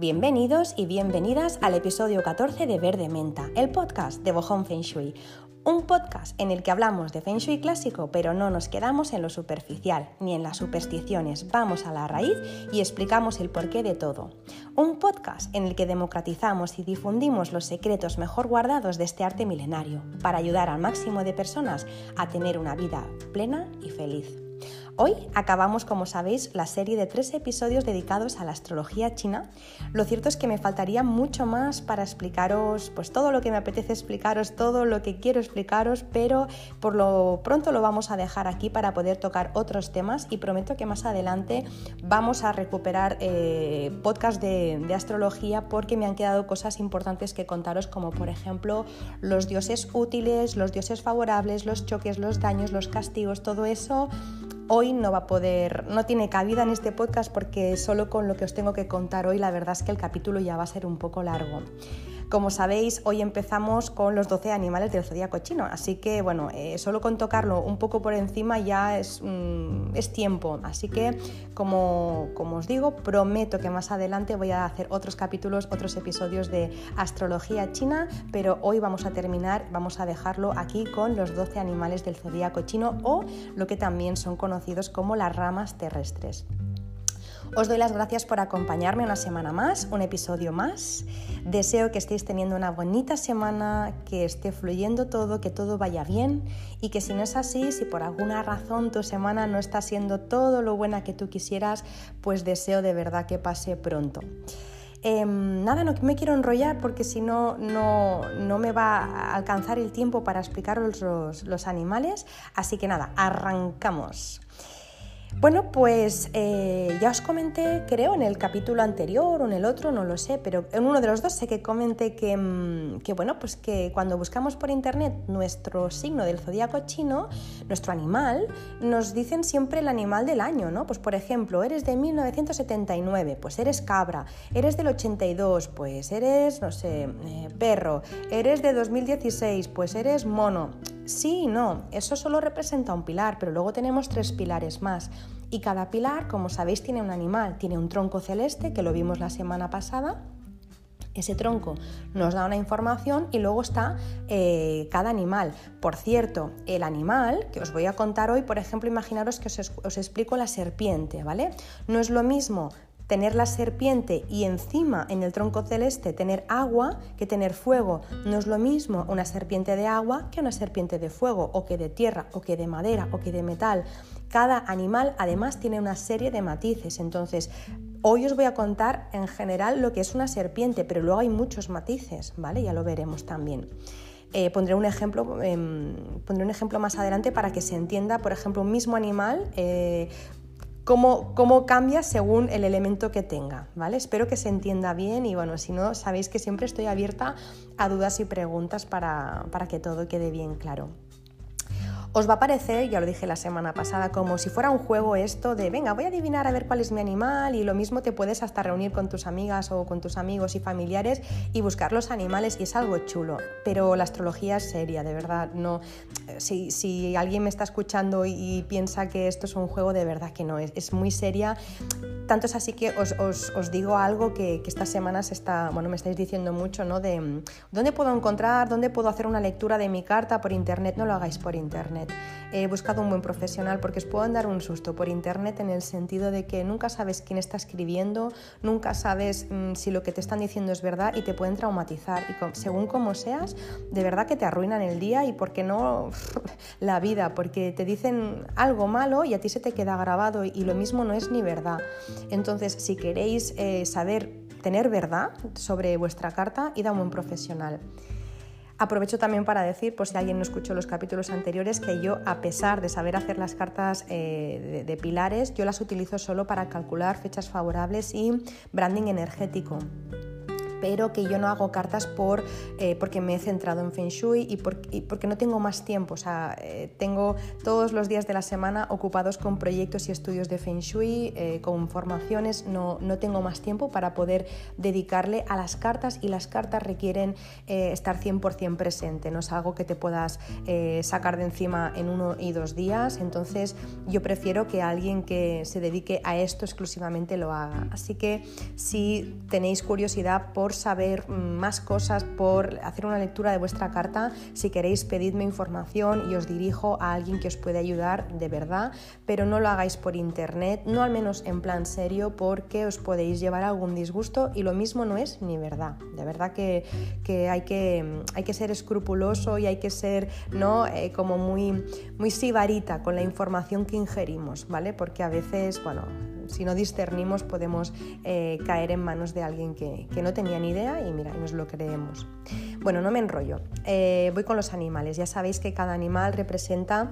Bienvenidos y bienvenidas al episodio 14 de Verde Menta, el podcast de Bohong Feng Shui. Un podcast en el que hablamos de Feng Shui clásico, pero no nos quedamos en lo superficial ni en las supersticiones. Vamos a la raíz y explicamos el porqué de todo. Un podcast en el que democratizamos y difundimos los secretos mejor guardados de este arte milenario para ayudar al máximo de personas a tener una vida plena y feliz. Hoy acabamos, como sabéis, la serie de tres episodios dedicados a la astrología china. Lo cierto es que me faltaría mucho más para explicaros pues todo lo que me apetece explicaros, todo lo que quiero explicaros, pero por lo pronto lo vamos a dejar aquí para poder tocar otros temas y prometo que más adelante vamos a recuperar eh, podcast de, de astrología porque me han quedado cosas importantes que contaros como por ejemplo los dioses útiles, los dioses favorables, los choques, los daños, los castigos, todo eso hoy no va a poder, no tiene cabida en este podcast porque solo con lo que os tengo que contar hoy la verdad es que el capítulo ya va a ser un poco largo. Como sabéis, hoy empezamos con los 12 animales del zodíaco chino, así que bueno, eh, solo con tocarlo un poco por encima ya es, mm, tiempo. Así que, como, os digo, prometo que más adelante voy a hacer otros capítulos, otros episodios de astrología china, pero hoy vamos a terminar, vamos a dejarlo aquí con los 12 animales del zodíaco chino o lo que también son conocidos como las ramas terrestres. Os doy las gracias por acompañarme una semana más, un episodio más. Deseo que estéis teniendo una bonita semana, que esté fluyendo todo, que todo vaya bien y que si no es así, si por alguna razón tu semana no está siendo todo lo buena que tú quisieras, pues deseo de verdad que pase pronto. Em, nada, no me quiero enrollar porque si no, no, me va a alcanzar el tiempo para explicaros los animales. Así que nada, arrancamos. Bueno, pues eh, ya os comenté, creo, en el capítulo anterior o en el otro, no lo sé, pero en uno de los dos sé que comenté que, mm, que, bueno, pues que cuando buscamos por internet nuestro signo del zodíaco chino, nuestro animal, nos dicen siempre el animal del año, ¿no? Pues por ejemplo, eres de 1979, pues eres cabra, eres del 82, pues eres, no sé, eh, perro, eres de 2016, pues eres mono. Sí y no, eso solo representa un pilar, pero luego tenemos tres pilares más. Y cada pilar, como sabéis, tiene un animal, tiene un tronco celeste, que lo vimos la semana pasada, ese tronco nos da una información y luego está eh, cada animal. Por cierto, el animal que os voy a contar hoy, por ejemplo, imaginaros que os, os, explico la serpiente, ¿vale? No es lo mismo tener la serpiente y encima en el tronco celeste tener agua que tener fuego. No es lo mismo una serpiente de agua que una serpiente de fuego o que de tierra o que de madera o que de metal. Cada animal además tiene una serie de matices. Entonces, hoy os voy a contar en general lo que es una serpiente, pero luego hay muchos matices, ¿vale? Ya lo veremos también. Eh, pondré, un ejemplo, em, pondré un ejemplo más adelante para que se entienda, por ejemplo, un mismo animal, eh, cómo, cambia según el elemento que tenga, ¿vale? Espero que se entienda bien y bueno, si no, sabéis que siempre estoy abierta a dudas y preguntas para, para que todo quede bien claro. Os va a parecer, ya lo dije la semana pasada, como si fuera un juego esto de, venga, voy a adivinar a ver cuál es mi animal y lo mismo te puedes hasta reunir con tus amigas o con tus amigos y familiares y buscar los animales y es algo chulo, pero la astrología es seria, de verdad, no, si, si alguien me está escuchando y, piensa que esto es un juego, de verdad que no, es, muy seria, tanto es así que os, os, os digo algo que, estas semanas está, bueno, me estáis diciendo mucho, ¿no? De dónde puedo encontrar, dónde puedo hacer una lectura de mi carta por internet, no lo hagáis por internet He buscado un buen profesional porque os puedo dar un susto por internet en el sentido de que nunca sabes quién está escribiendo, nunca sabes mm, si lo que te están diciendo es verdad y te pueden traumatizar. Y según como seas, de verdad que te arruinan el día y, ¿por qué no, la vida? Porque te dicen algo malo y a ti se te queda grabado y, lo mismo no es ni verdad. Entonces, si queréis eh, saber tener verdad sobre vuestra carta, id a un buen profesional. Aprovecho también para decir, por si alguien no escuchó los capítulos anteriores, que yo, a pesar de saber hacer las cartas eh, de, pilares, yo las utilizo solo para calcular fechas favorables y branding energético. Pero que yo no hago cartas por, eh, porque me he centrado en Feng Shui y, porque no tengo más tiempo. O sea, eh, tengo todos los días de la semana ocupados con proyectos y estudios de Feng Shui, eh, con formaciones, no, no, tengo más tiempo para poder dedicarle a las cartas y las cartas requieren estar 100% presente, no es algo que te puedas sacar de encima en uno y dos días, entonces yo prefiero que alguien que se dedique a esto exclusivamente lo haga. Así que si tenéis curiosidad por saber más cosas, por hacer una lectura de vuestra carta. Si queréis, pedidme información y os dirijo a alguien que os puede ayudar de verdad, pero no lo hagáis por internet, no al menos en plan serio, porque os podéis llevar algún disgusto y lo mismo no es ni verdad. De verdad que, hay, que hay que ser escrupuloso y hay que ser ¿no? Eh, como muy, muy sibarita con la información que ingerimos, ¿vale? Porque a veces, bueno, si no discernimos podemos eh, caer en manos de alguien que, no tenía ni idea y mira, nos lo creemos. Bueno, no me enrollo. Eh, voy con los animales. Ya sabéis que cada animal representa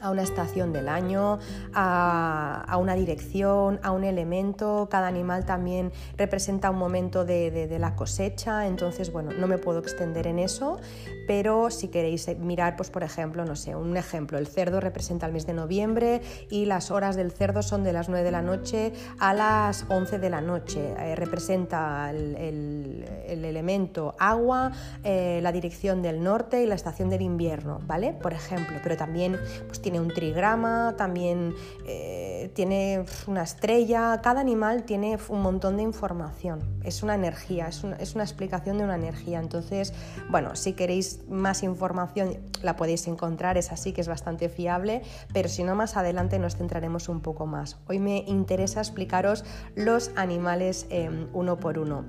a una estación del año, a, una dirección, a un elemento. Cada animal también representa un momento de, la cosecha, entonces, bueno, no me puedo extender en eso, pero si queréis mirar, pues por ejemplo, no sé, un ejemplo, el cerdo representa el mes de noviembre y las horas del cerdo son de las 9 de la noche a las 11 de la noche. Eh, representa el, elemento agua, eh, la dirección del norte y la estación del invierno, ¿vale? Por ejemplo, pero también pues, tiene un trigrama, también eh, tiene una estrella, cada animal tiene un montón de información, es una energía, es una, explicación de una energía. Entonces, bueno, si queréis más información la podéis encontrar, es así que es bastante fiable, pero si no más adelante nos centraremos un poco más. Hoy me interesa explicaros los animales em, uno por uno.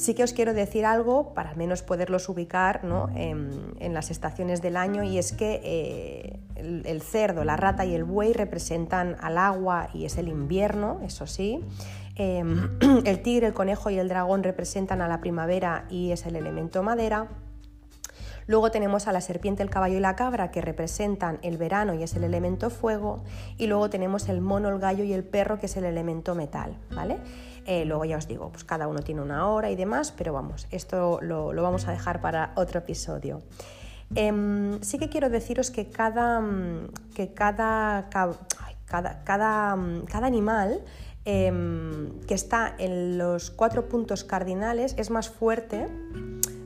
Sí que os quiero decir algo para al menos poderlos ubicar en, las estaciones del año y es que eh, el, cerdo, la rata y el buey representan al agua y es el invierno, eso sí. Em, el tigre, el conejo y el dragón representan a la primavera y es el elemento madera. Luego tenemos a la serpiente, el caballo y la cabra que representan el verano y es el elemento fuego. Y luego tenemos el mono, el gallo y el perro que es el elemento metal. ¿vale? Eh, luego ya os digo, pues cada uno tiene una hora y demás, pero vamos, esto lo, vamos a dejar para otro episodio. Em, sí que quiero deciros que cada, que cada, cada, cada, cada animal em, que está en los cuatro puntos cardinales es más fuerte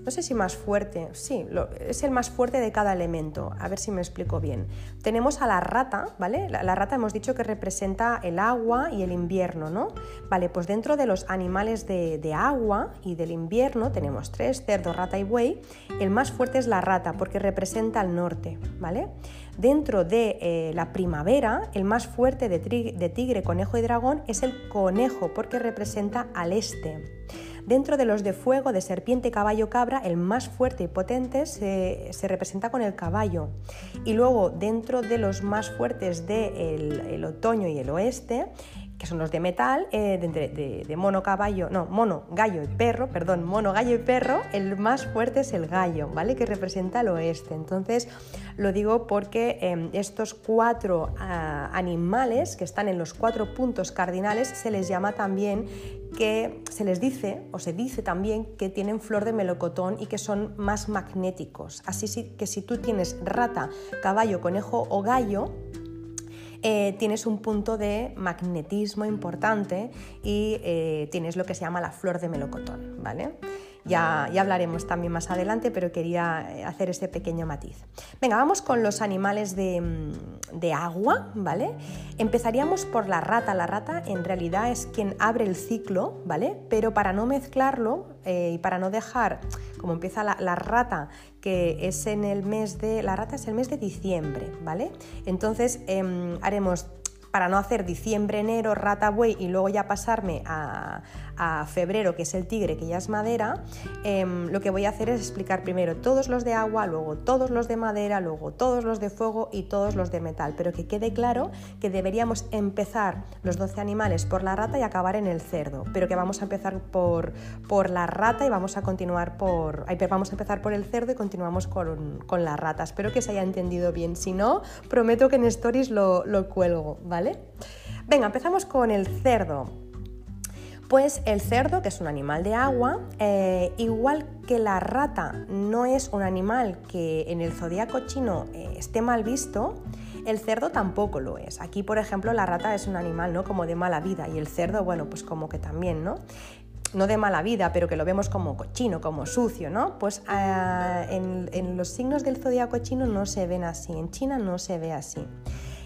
no sé si más fuerte, sí, es el más fuerte de cada elemento, a ver si me explico bien. Tenemos a la rata, ¿vale? La, rata hemos dicho que representa el agua y el invierno, ¿no? Vale, pues dentro de los animales de, agua y del invierno tenemos tres, cerdo, rata y buey. El más fuerte es la rata porque representa el norte, ¿vale? Dentro de eh, la primavera, el más fuerte de, tigre, conejo y dragón es el conejo porque representa al este. Dentro de los de fuego, de serpiente, caballo, cabra, el más fuerte y potente se, representa con el caballo. Y luego, dentro de los más fuertes del de el otoño y el oeste, que son los de metal, eh, de, mono, caballo, no, mono, gallo y perro, perdón, mono, gallo y perro, el más fuerte es el gallo, ¿vale? Que representa el oeste. Entonces, lo digo porque em, estos cuatro ah, animales que están en los cuatro puntos cardinales se les llama también que se les dice o se dice también que tienen flor de melocotón y que son más magnéticos. Así que si tú tienes rata, caballo, conejo o gallo, eh, tienes un punto de magnetismo importante y eh, tienes lo que se llama la flor de melocotón, ¿vale? Ya, hablaremos también más adelante, pero quería eh, hacer este pequeño matiz. Venga, vamos con los animales de, mm, de, agua, ¿vale? Empezaríamos por la rata. La rata en realidad es quien abre el ciclo, ¿vale? Pero para no mezclarlo y para no dejar, como empieza la, rata, que es en el mes de... La rata es el mes de diciembre, ¿vale? Entonces em, haremos para no hacer diciembre, enero, rata, buey y luego ya pasarme a, febrero, que es el tigre, que ya es madera, em, lo que voy a hacer es explicar primero todos los de agua, luego todos los de madera, luego todos los de fuego y todos los de metal. Pero que quede claro que deberíamos empezar los 12 animales por la rata y acabar en el cerdo, pero que vamos a empezar por, por la rata y vamos a continuar por... Vamos a empezar por el cerdo y continuamos con, con la rata. Espero que se haya entendido bien. Si no, prometo que en stories lo, lo cuelgo, ¿vale? Venga, empezamos con el cerdo. Pues el cerdo, que es un animal de agua, eh, igual que la rata no es un animal que en el zodiaco chino eh, esté mal visto, el cerdo tampoco lo es. Aquí, por ejemplo, la rata es un animal ¿no? como de mala vida y el cerdo, bueno, pues como que también, ¿no? no de mala vida, pero que lo vemos como cochino, como sucio, ¿no? Pues ah, en, los signos del zodiaco chino no se ven así, en China no se ve así.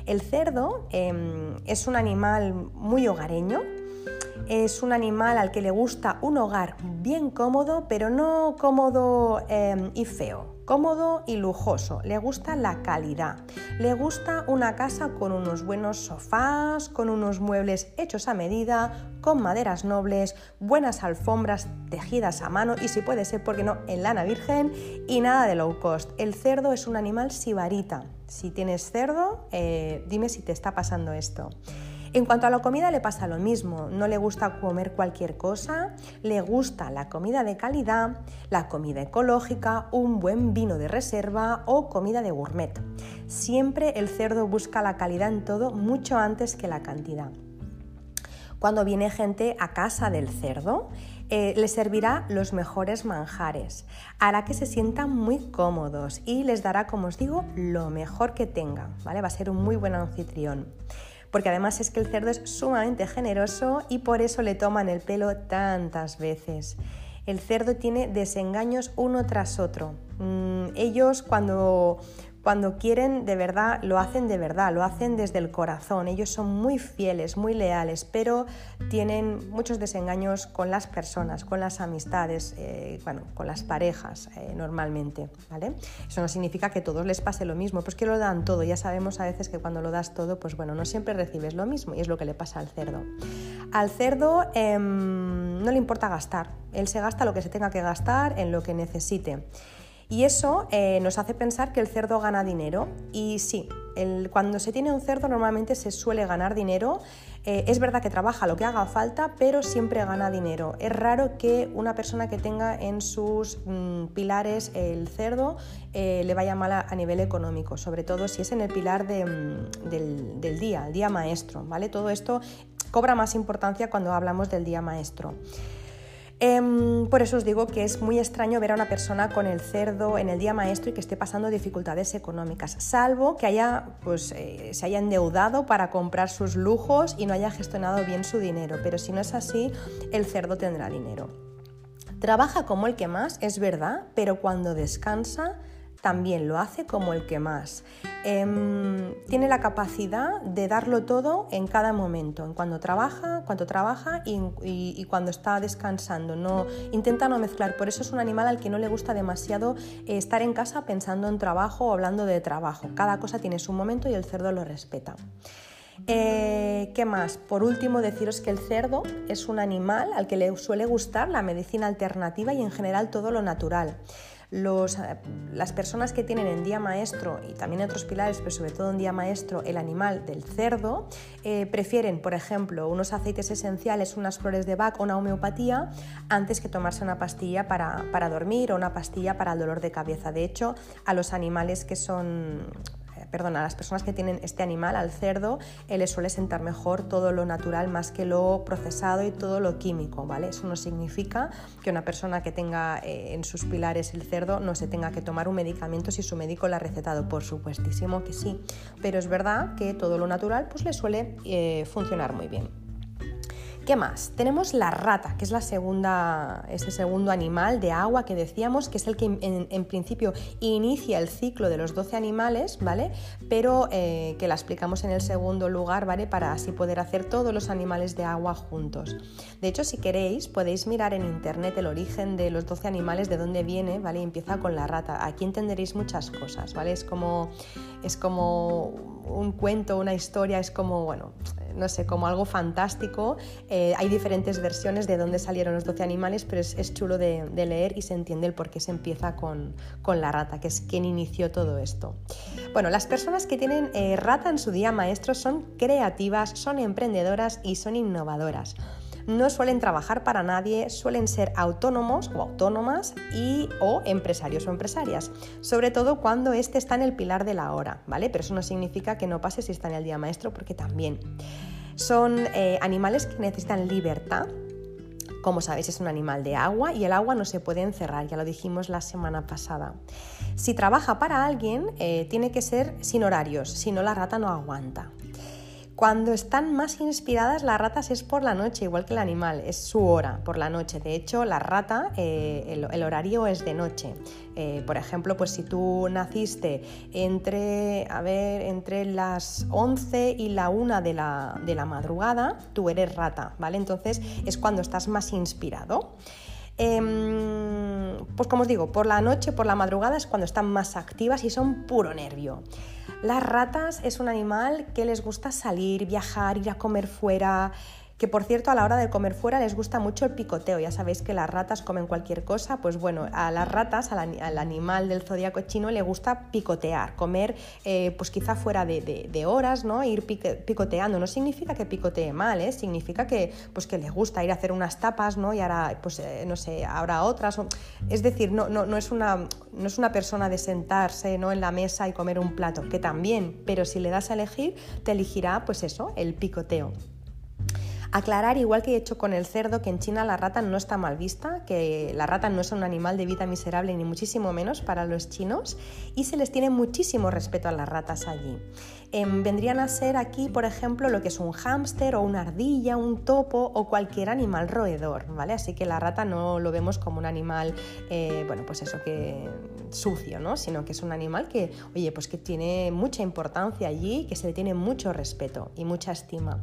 El cerdo em, es un animal muy hogareño, es un animal al que le gusta un hogar bien cómodo, pero no cómodo em, y feo, cómodo y lujoso. Le gusta la calidad. Le gusta una casa con unos buenos sofás, con unos muebles hechos a medida, con maderas nobles, buenas alfombras tejidas a mano y si puede ser, porque no, en lana virgen y nada de low cost. El cerdo es un animal sibarita. Si tienes cerdo, eh, dime si te está pasando esto. En cuanto a la comida le pasa lo mismo, no le gusta comer cualquier cosa, le gusta la comida de calidad, la comida ecológica, un buen vino de reserva o comida de gourmet. Siempre el cerdo busca la calidad en todo mucho antes que la cantidad. Cuando viene gente a casa del cerdo, eh, les servirá los mejores manjares, hará que se sientan muy cómodos y les dará, como os digo, lo mejor que tengan, ¿vale? Va a ser un muy buen anfitrión porque además es que el cerdo es sumamente generoso y por eso le toman el pelo tantas veces. El cerdo tiene desengaños uno tras otro. Mm, ellos cuando cuando quieren de verdad, lo hacen de verdad, lo hacen desde el corazón. Ellos son muy fieles, muy leales, pero tienen muchos desengaños con las personas, con las amistades, eh, bueno, con las parejas eh, normalmente. ¿vale? Eso no significa que a todos les pase lo mismo, pues que lo dan todo. Ya sabemos a veces que cuando lo das todo, pues bueno, no siempre recibes lo mismo y es lo que le pasa al cerdo. Al cerdo em, no le importa gastar, él se gasta lo que se tenga que gastar en lo que necesite. Y eso eh, nos hace pensar que el cerdo gana dinero. Y sí, cuando se tiene un cerdo normalmente se suele ganar dinero. Eh, es verdad que trabaja lo que haga falta, pero siempre gana dinero. Es raro que una persona que tenga en sus mm, pilares el cerdo eh, le vaya mal a, nivel económico, sobre todo si es en el pilar mm, del, del día, el día maestro. ¿vale? Todo esto cobra más importancia cuando hablamos del día maestro. Em, por eso os digo que es muy extraño ver a una persona con el cerdo en el día maestro y que esté pasando dificultades económicas, salvo que haya, pues, eh, se haya endeudado para comprar sus lujos y no haya gestionado bien su dinero. Pero si no es así, el cerdo tendrá dinero. Trabaja como el que más, es verdad, pero cuando descansa también lo hace como el que más. Em, tiene la capacidad de darlo todo en cada momento, en cuando trabaja, cuando trabaja y, cuando está descansando. No, intenta no mezclar, por eso es un animal al que no le gusta demasiado eh, estar en casa pensando en trabajo o hablando de trabajo. Cada cosa tiene su momento y el cerdo lo respeta. Eh, ¿Qué más? Por último, deciros que el cerdo es un animal al que le suele gustar la medicina alternativa y en general todo lo natural. Eh, las personas que tienen en día maestro y también otros pilares, pero sobre todo en día maestro, el animal del cerdo, eh, prefieren, por ejemplo, unos aceites esenciales, unas flores de Bach o una homeopatía antes que tomarse una pastilla para, para dormir o una pastilla para el dolor de cabeza. De hecho, a los animales que son perdón, a las personas que tienen este animal, al cerdo, eh, les suele sentar mejor todo lo natural más que lo procesado y todo lo químico, ¿vale? Eso no significa que una persona que tenga eh, en sus pilares el cerdo no se tenga que tomar un medicamento si su médico le ha recetado, por supuestísimo que sí, pero es verdad que todo lo natural pues le suele eh, funcionar muy bien. ¿Qué más? Tenemos la rata, que es la segunda, ese segundo animal de agua que decíamos, que es el que en, principio inicia el ciclo de los 12 animales, ¿vale? Pero eh, que la explicamos en el segundo lugar, ¿vale? Para así poder hacer todos los animales de agua juntos. De hecho, si queréis, podéis mirar en internet el origen de los 12 animales, de dónde viene, ¿vale? Y empieza con la rata. Aquí entenderéis muchas cosas, ¿vale? Es como, es como un cuento, una historia, es como, bueno, no sé, como algo fantástico. Hay diferentes versiones de dónde salieron los 12 animales, pero es, chulo de, leer y se entiende el por qué se empieza con, la rata, que es quien inició todo esto. Bueno, las personas que tienen eh, rata en su día maestro son creativas, son emprendedoras y son innovadoras no suelen trabajar para nadie, suelen ser autónomos o autónomas y o empresarios o empresarias, sobre todo cuando este está en el pilar de la hora, ¿vale? Pero eso no significa que no pase si está en el día maestro, porque también son eh, animales que necesitan libertad, Como sabéis, es un animal de agua y el agua no se puede encerrar, ya lo dijimos la semana pasada. Si trabaja para alguien, eh, tiene que ser sin horarios, si no la rata no aguanta. Cuando están más inspiradas las ratas es por la noche, igual que el animal, es su hora por la noche. De hecho, la rata, eh, el, horario es de noche. Eh, por ejemplo, pues si tú naciste entre, a ver, entre las 11 y la 1 de la, de la madrugada, tú eres rata, ¿vale? Entonces es cuando estás más inspirado. Em, pues como os digo, por la noche, por la madrugada es cuando están más activas y son puro nervio. Las ratas es un animal que les gusta salir, viajar, ir a comer fuera, que por cierto a la hora de comer fuera les gusta mucho el picoteo, ya sabéis que las ratas comen cualquier cosa, pues bueno, a las ratas, al, animal del zodiaco chino le gusta picotear, comer eh, pues quizá fuera de, horas, ¿no? Ir picoteando, no significa que picotee mal, ¿eh? significa que, pues que le gusta ir a hacer unas tapas, ¿no? Y ahora, pues eh, no sé, ahora otras, es decir, no, no, no, es una, no es una persona de sentarse ¿no? en la mesa y comer un plato, que también, pero si le das a elegir, te elegirá pues eso, el picoteo. Aclarar, igual que he hecho con el cerdo, que en China la rata no está mal vista, que la rata no es un animal de vida miserable ni muchísimo menos para los chinos y se les tiene muchísimo respeto a las ratas allí. Em, vendrían a ser aquí, por ejemplo, lo que es un hámster o una ardilla, un topo o cualquier animal roedor, ¿vale? Así que la rata no lo vemos como un animal, eh, bueno, pues eso que sucio, ¿no? Sino que es un animal que, oye, pues que tiene mucha importancia allí, que se le tiene mucho respeto y mucha estima.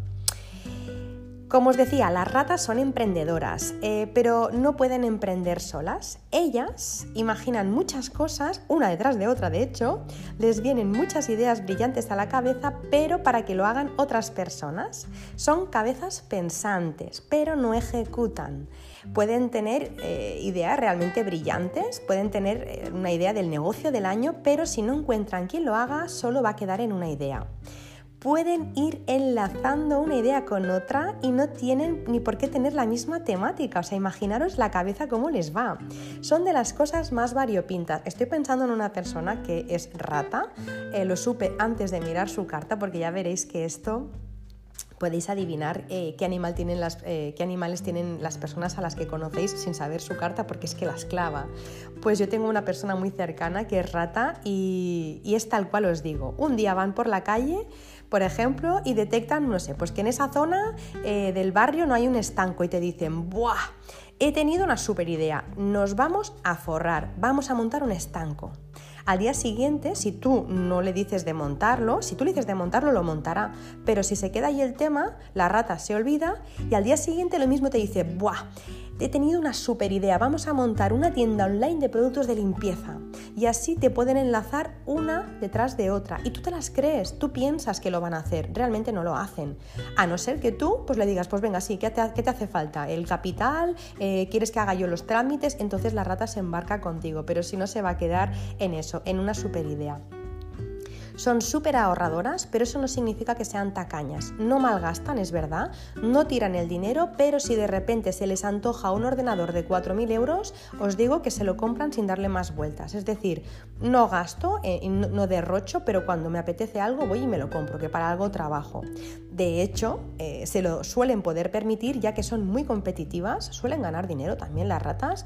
Como os decía, las ratas son emprendedoras, eh, pero no pueden emprender solas. Ellas imaginan muchas cosas, una detrás de otra de hecho, les vienen muchas ideas brillantes a la cabeza, pero para que lo hagan otras personas. Son cabezas pensantes, pero no ejecutan. Pueden tener eh, ideas realmente brillantes, pueden tener eh, una idea del negocio del año, pero si no encuentran quien lo haga, solo va a quedar en una idea pueden ir enlazando una idea con otra y no tienen ni por qué tener la misma temática. O sea, imaginaros la cabeza cómo les va. Son de las cosas más variopintas. Estoy pensando en una persona que es rata. Eh, lo supe antes de mirar su carta porque ya veréis que esto podéis adivinar eh, qué, animal tienen las, eh, qué animales tienen las personas a las que conocéis sin saber su carta porque es que las clava. Pues yo tengo una persona muy cercana que es rata y, y es tal cual os digo. Un día van por la calle por ejemplo, y detectan, no sé, pues que en esa zona eh, del barrio no hay un estanco y te dicen, ¡buah! He tenido una super idea, nos vamos a forrar, vamos a montar un estanco. Al día siguiente, si tú no le dices de montarlo, si tú le dices de montarlo, lo montará. Pero si se queda ahí el tema, la rata se olvida y al día siguiente lo mismo te dice, ¡buah! He tenido una super idea, vamos a montar una tienda online de productos de limpieza y así te pueden enlazar una detrás de otra y tú te las crees, tú piensas que lo van a hacer, realmente no lo hacen, a no ser que tú pues le digas, pues venga, sí, ¿qué te, hace falta? ¿El capital? Eh, ¿Quieres que haga yo los trámites? Entonces la rata se embarca contigo, pero si no se va a quedar en eso, en una super idea. Son súper ahorradoras, pero eso no significa que sean tacañas. No malgastan, es verdad, no tiran el dinero, pero si de repente se les antoja un ordenador de 4.000 euros, os digo que se lo compran sin darle más vueltas. Es decir, no gasto, eh, no derrocho, pero cuando me apetece algo voy y me lo compro, que para algo trabajo. De hecho, eh, se lo suelen poder permitir ya que son muy competitivas, suelen ganar dinero también las ratas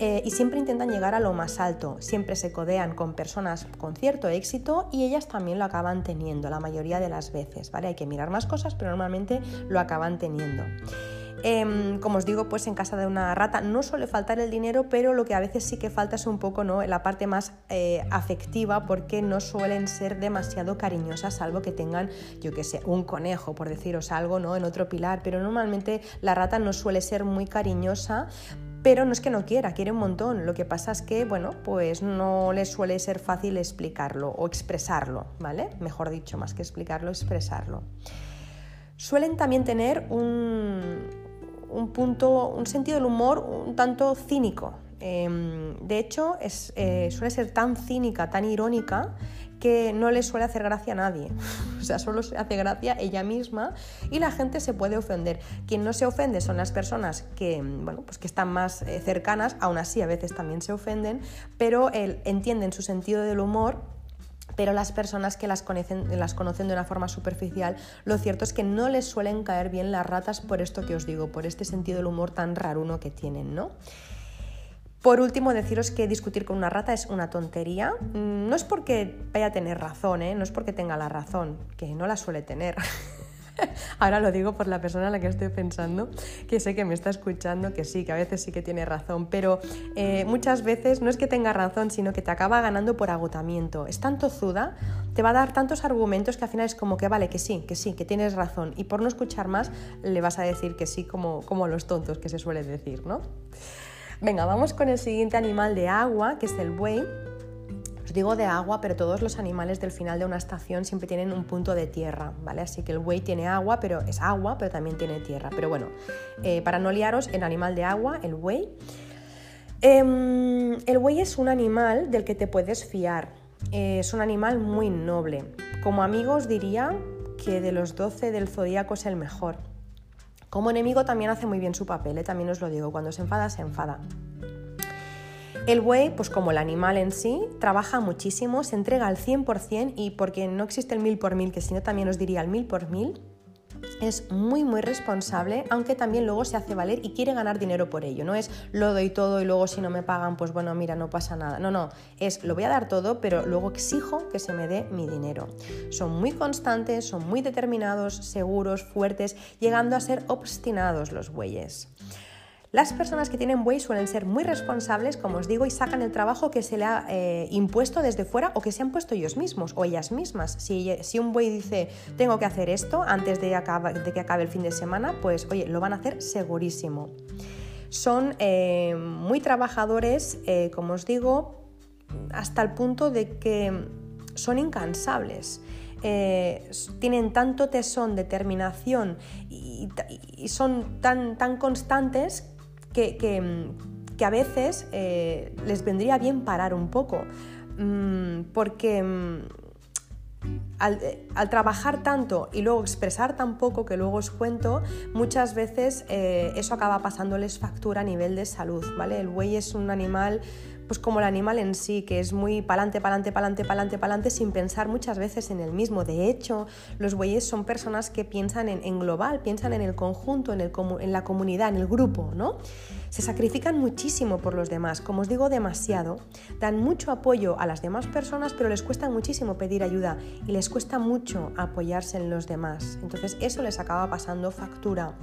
eh, y siempre intentan llegar a lo más alto, siempre se codean con personas con cierto éxito y ellas también lo acaban teniendo la mayoría de las veces, ¿vale? Hay que mirar más cosas, pero normalmente lo acaban teniendo. Em, como os digo, pues en casa de una rata no suele faltar el dinero, pero lo que a veces sí que falta es un poco ¿no? la parte más eh, afectiva porque no suelen ser demasiado cariñosas, salvo que tengan, yo que sé, un conejo, por deciros algo, ¿no? En otro pilar, pero normalmente la rata no suele ser muy cariñosa pero no es que no quiera, quiere un montón. Lo que pasa es que, bueno, pues no le suele ser fácil explicarlo o expresarlo, ¿vale? Mejor dicho, más que explicarlo, expresarlo. Suelen también tener un, punto, un sentido del humor un tanto cínico. Em, de hecho, es, eh, suele ser tan cínica, tan irónica, que no le suele hacer gracia a nadie. O sea, solo se hace gracia ella misma y la gente se puede ofender. Quien no se ofende son las personas que, bueno, pues que están más eh, cercanas, aún así a veces también se ofenden, pero entienden su sentido del humor pero las personas que las conocen, las conocen de una forma superficial, lo cierto es que no les suelen caer bien las ratas por esto que os digo, por este sentido del humor tan raruno que tienen, ¿no? Por último, deciros que discutir con una rata es una tontería. Mm, no es porque vaya a tener razón, ¿eh? no es porque tenga la razón, que no la suele tener. Ahora lo digo por la persona a la que estoy pensando, que sé que me está escuchando, que sí, que a veces sí que tiene razón, pero eh, muchas veces no es que tenga razón, sino que te acaba ganando por agotamiento. Es tan tozuda, te va a dar tantos argumentos que al final es como que vale, que sí, que sí, que tienes razón. Y por no escuchar más, le vas a decir que sí, como, como los tontos que se suele decir, ¿no? Venga, vamos con el siguiente animal de agua, que es el buey. Os digo de agua, pero todos los animales del final de una estación siempre tienen un punto de tierra, ¿vale? Así que el buey tiene agua, pero es agua, pero también tiene tierra. Pero bueno, eh, para no liaros, el animal de agua, el buey. Em, el buey es un animal del que te puedes fiar. Eh, es un animal muy noble. Como amigos diría que de los 12 del zodíaco es el mejor. Como enemigo también hace muy bien su papel, ¿eh? también os lo digo, cuando se enfada, se enfada. El buey, pues como el animal en sí, trabaja muchísimo, se entrega al 100% y porque no existe el mil por mil, que si no también os diría el mil por mil, es muy muy responsable, aunque también luego se hace valer y quiere ganar dinero por ello. No es lo doy todo y luego si no me pagan, pues bueno, mira, no pasa nada. No, no, es lo voy a dar todo, pero luego exijo que se me dé mi dinero. Son muy constantes, son muy determinados, seguros, fuertes, llegando a ser obstinados los bueyes. Las personas que tienen buey suelen ser muy responsables, como os digo, y sacan el trabajo que se le ha eh, impuesto desde fuera o que se han puesto ellos mismos o ellas mismas. Si, si un buey dice, tengo que hacer esto antes de, que acabe el fin de semana, pues oye, lo van a hacer segurísimo. Son eh, muy trabajadores, eh, como os digo, hasta el punto de que son incansables. tienen tanto tesón, determinación y, y, son tan, tan constantes que, a veces eh, les vendría bien parar un poco, mm, porque mm, al, trabajar tanto y luego expresar tan poco que luego os cuento, muchas veces eh, eso acaba pasándoles factura a nivel de salud, ¿vale? El buey es un animal pues como el animal en sí, que es muy pa'lante, pa'lante, pa'lante, pa'lante, pa'lante, sin pensar muchas veces en el mismo. De hecho, los bueyes son personas que piensan en, global, piensan en el conjunto, en, el, en la comunidad, en el grupo, ¿no? Se sacrifican muchísimo por los demás, como os digo, demasiado. Dan mucho apoyo a las demás personas, pero les cuesta muchísimo pedir ayuda y les cuesta mucho apoyarse en los demás. Entonces eso les acaba pasando factura.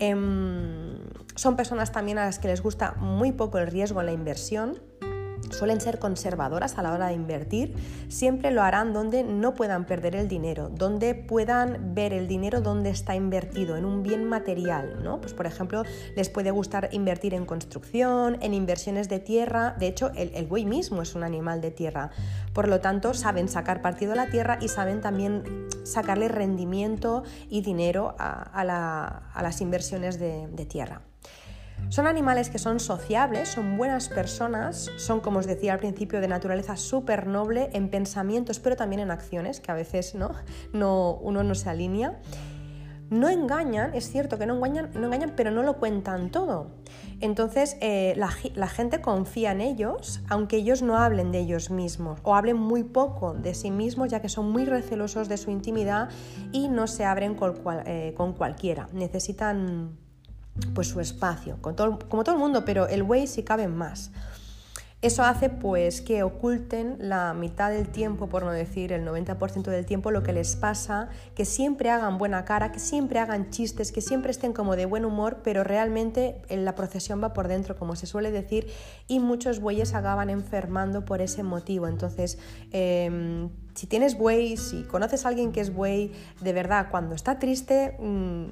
Em, son personas también a las que les gusta muy poco el riesgo en la inversión suelen ser conservadoras a la hora de invertir, siempre lo harán donde no puedan perder el dinero, donde puedan ver el dinero donde está invertido, en un bien material, ¿no? Pues por ejemplo, les puede gustar invertir en construcción, en inversiones de tierra, de hecho el, buey mismo es un animal de tierra, por lo tanto saben sacar partido a la tierra y saben también sacarle rendimiento y dinero a, las inversiones de tierra. Son animales que son sociables, son buenas personas, son, como os decía al principio, de naturaleza súper noble en pensamientos, pero también en acciones, que a veces ¿no? No, uno no se alinea. No engañan, es cierto que no engañan, no engañan pero no lo cuentan todo. Entonces eh, la, gente confía en ellos, aunque ellos no hablen de ellos mismos o hablen muy poco de sí mismos, ya que son muy recelosos de su intimidad y no se abren con, eh, con cualquiera. Necesitan pues su espacio, como todo el mundo, pero el Way sí cabe más. Eso hace pues que oculten la mitad del tiempo, por no decir el 90% del tiempo, lo que les pasa, que siempre hagan buena cara, que siempre hagan chistes, que siempre estén como de buen humor, pero realmente la procesión va por dentro, como se suele decir, y muchos bueyes acaban enfermando por ese motivo. Entonces, em, si tienes buey, si conoces a alguien que es buey, de verdad, cuando está triste, mm,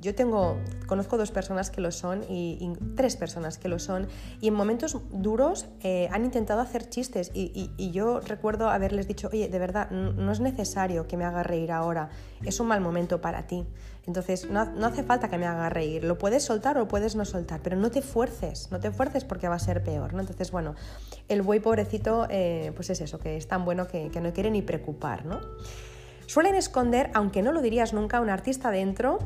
yo tengo, conozco dos personas que lo son y, tres personas que lo son, y en momentos duros eh, han intentado hacer chistes y, y, yo recuerdo haberles dicho, oye, de verdad, no es necesario que me haga reír ahora, es un mal momento para ti. Entonces, no, hace falta que me haga reír, lo puedes soltar o puedes no soltar, pero no te fuerces, no te fuerces porque va a ser peor, ¿no? Entonces, bueno, el buey pobrecito, eh, pues es eso, que es tan bueno que, no quiere ni preocupar, ¿no? Suelen esconder, aunque no lo dirías nunca, un artista dentro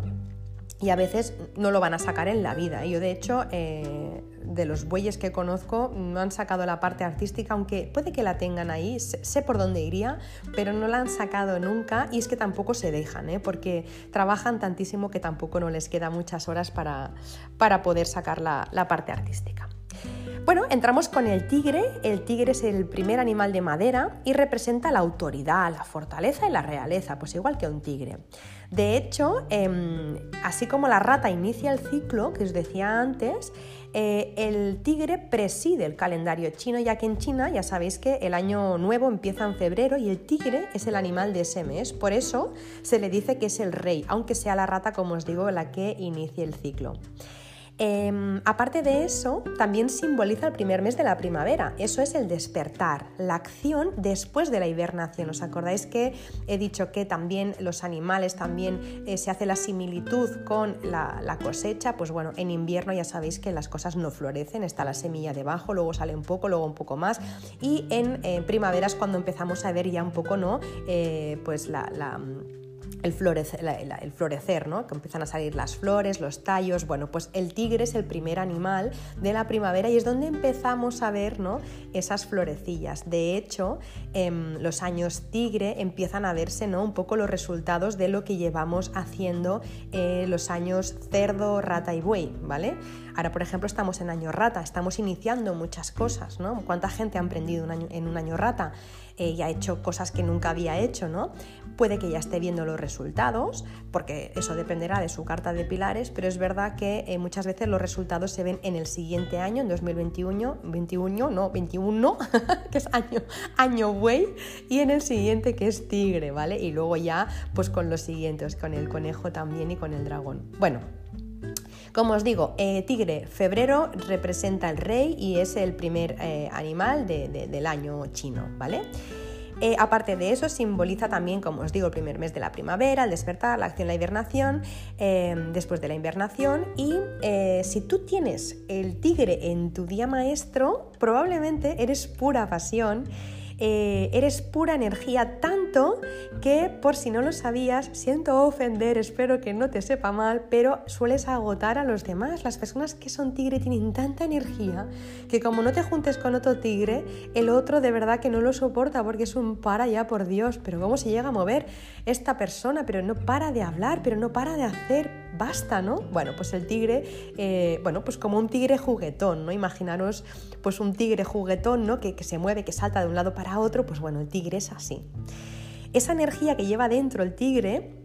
y a veces no lo van a sacar en la vida. Yo de hecho, eh, de los bueyes que conozco no han sacado la parte artística, aunque puede que la tengan ahí, sé por dónde iría, pero no la han sacado nunca y es que tampoco se dejan, ¿eh? porque trabajan tantísimo que tampoco no les queda muchas horas para, para poder sacar la, la parte artística. Bueno, entramos con el tigre. El tigre es el primer animal de madera y representa la autoridad, la fortaleza y la realeza, pues igual que un tigre. De hecho, em, así como la rata inicia el ciclo que os decía antes, eh, el tigre preside el calendario chino, ya que en China ya sabéis que el año nuevo empieza en febrero y el tigre es el animal de ese mes. Por eso se le dice que es el rey, aunque sea la rata, como os digo, la que inicie el ciclo. Em, aparte de eso, también simboliza el primer mes de la primavera. Eso es el despertar, la acción después de la hibernación. ¿Os acordáis que he dicho que también los animales también eh, se hace la similitud con la, cosecha? Pues bueno, en invierno ya sabéis que las cosas no florecen, está la semilla debajo, luego sale un poco, luego un poco más. Y en primavera es cuando empezamos a ver ya un poco, ¿no? Eh, pues la el florecer, ¿no? que empiezan a salir las flores, los tallos. Bueno, pues el tigre es el primer animal de la primavera y es donde empezamos a ver ¿no? esas florecillas. De hecho, en em, los años tigre empiezan a verse ¿no? un poco los resultados de lo que llevamos haciendo eh, los años cerdo, rata y buey, ¿vale? Ahora, por ejemplo, estamos en año rata, estamos iniciando muchas cosas, ¿no? ¿Cuánta gente ha emprendido en un año rata eh, ha hecho cosas que nunca había hecho, ¿no? Puede que ya esté viendo los resultados, porque eso dependerá de su carta de pilares, pero es verdad que eh, muchas veces los resultados se ven en el siguiente año, en 2021, 21, no, 21, que es año, año buey, y en el siguiente que es tigre, ¿vale? Y luego ya, pues con los siguientes, con el conejo también y con el dragón. Bueno, como os digo, eh, tigre, febrero representa el rey y es el primer eh, animal del año chino, ¿vale? Eh, aparte de eso, simboliza también, como os digo, el primer mes de la primavera, el despertar, la acción, la hibernación, después de la hibernación. Y si tú tienes el tigre en tu día maestro, probablemente eres pura pasión eh, eres pura energía tanto que por si no lo sabías, siento ofender, espero que no te sepa mal, pero sueles agotar a los demás. Las personas que son tigre tienen tanta energía que como no te juntes con otro tigre, el otro de verdad que no lo soporta porque es un para ya por Dios, pero ¿cómo se llega a mover esta persona? Pero no para de hablar, pero no para de hacer basta, ¿no? Bueno, pues el tigre, eh, bueno, pues como un tigre juguetón, ¿no? Imaginaros pues un tigre juguetón, ¿no? Que, que se mueve, que salta de un lado para otro, pues bueno, el tigre es así. Esa energía que lleva dentro el tigre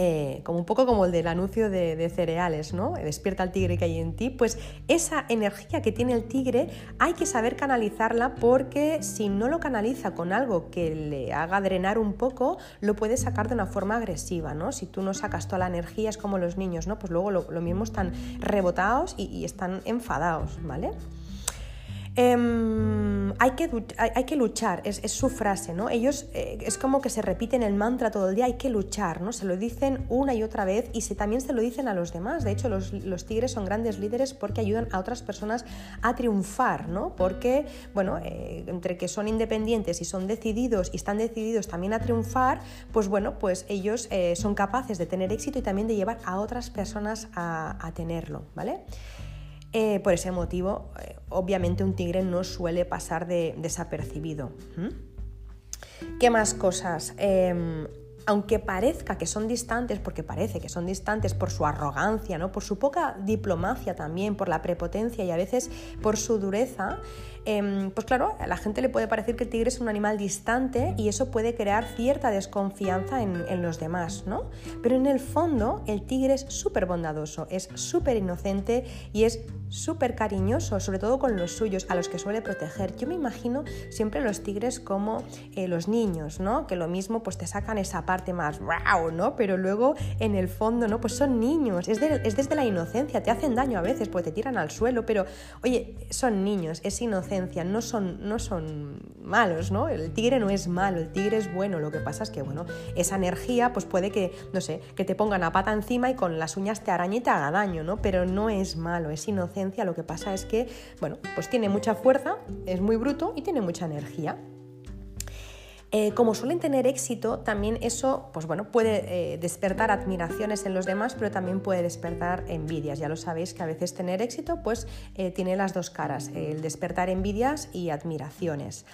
eh, como un poco como el del anuncio de, cereales, ¿no? Despierta el tigre que hay en ti, pues esa energía que tiene el tigre hay que saber canalizarla porque si no lo canaliza con algo que le haga drenar un poco, lo puede sacar de una forma agresiva, ¿no? Si tú no sacas toda la energía es como los niños, ¿no? Pues luego lo, mismo están rebotados y, y están enfadados, ¿vale? Em, hay, que, hay, que, luchar, es, su frase, ¿no? Ellos eh, es como que se repiten el mantra todo el día, hay que luchar, ¿no? Se lo dicen una y otra vez y se, también se lo dicen a los demás. De hecho, los, tigres son grandes líderes porque ayudan a otras personas a triunfar, ¿no? Porque, bueno, eh, entre que son independientes y son decididos y están decididos también a triunfar, pues bueno, pues ellos eh, son capaces de tener éxito y también de llevar a otras personas a, a tenerlo, ¿vale? Eh, por ese motivo, eh, obviamente un tigre no suele pasar de, desapercibido. ¿Qué más cosas? Em, aunque parezca que son distantes, porque parece que son distantes por su arrogancia, ¿no? por su poca diplomacia también, por la prepotencia y a veces por su dureza, em, pues claro, a la gente le puede parecer que el tigre es un animal distante y eso puede crear cierta desconfianza en, en los demás, ¿no? Pero en el fondo el tigre es súper bondadoso, es súper inocente y es súper cariñoso, sobre todo con los suyos, a los que suele proteger. Yo me imagino siempre los tigres como eh, los niños, ¿no? Que lo mismo pues te sacan esa parte más wow, ¿no? Pero luego en el fondo, ¿no? Pues son niños, es, desde la inocencia, te hacen daño a veces, pues te tiran al suelo, pero oye, son niños, es inocencia, no son, no son malos, ¿no? El tigre no es malo, el tigre es bueno, lo que pasa es que, bueno, esa energía pues puede que, no sé, que te pongan a pata encima y con las uñas te arañe y te haga daño, ¿no? Pero no es malo, es inocente lo que pasa es que, bueno, pues tiene mucha fuerza, es muy bruto y tiene mucha energía. Eh, como suelen tener éxito, también eso pues bueno, puede eh, despertar admiraciones en los demás, pero también puede despertar envidias. Ya lo sabéis que a veces tener éxito pues, eh, tiene las dos caras, el despertar envidias y admiraciones.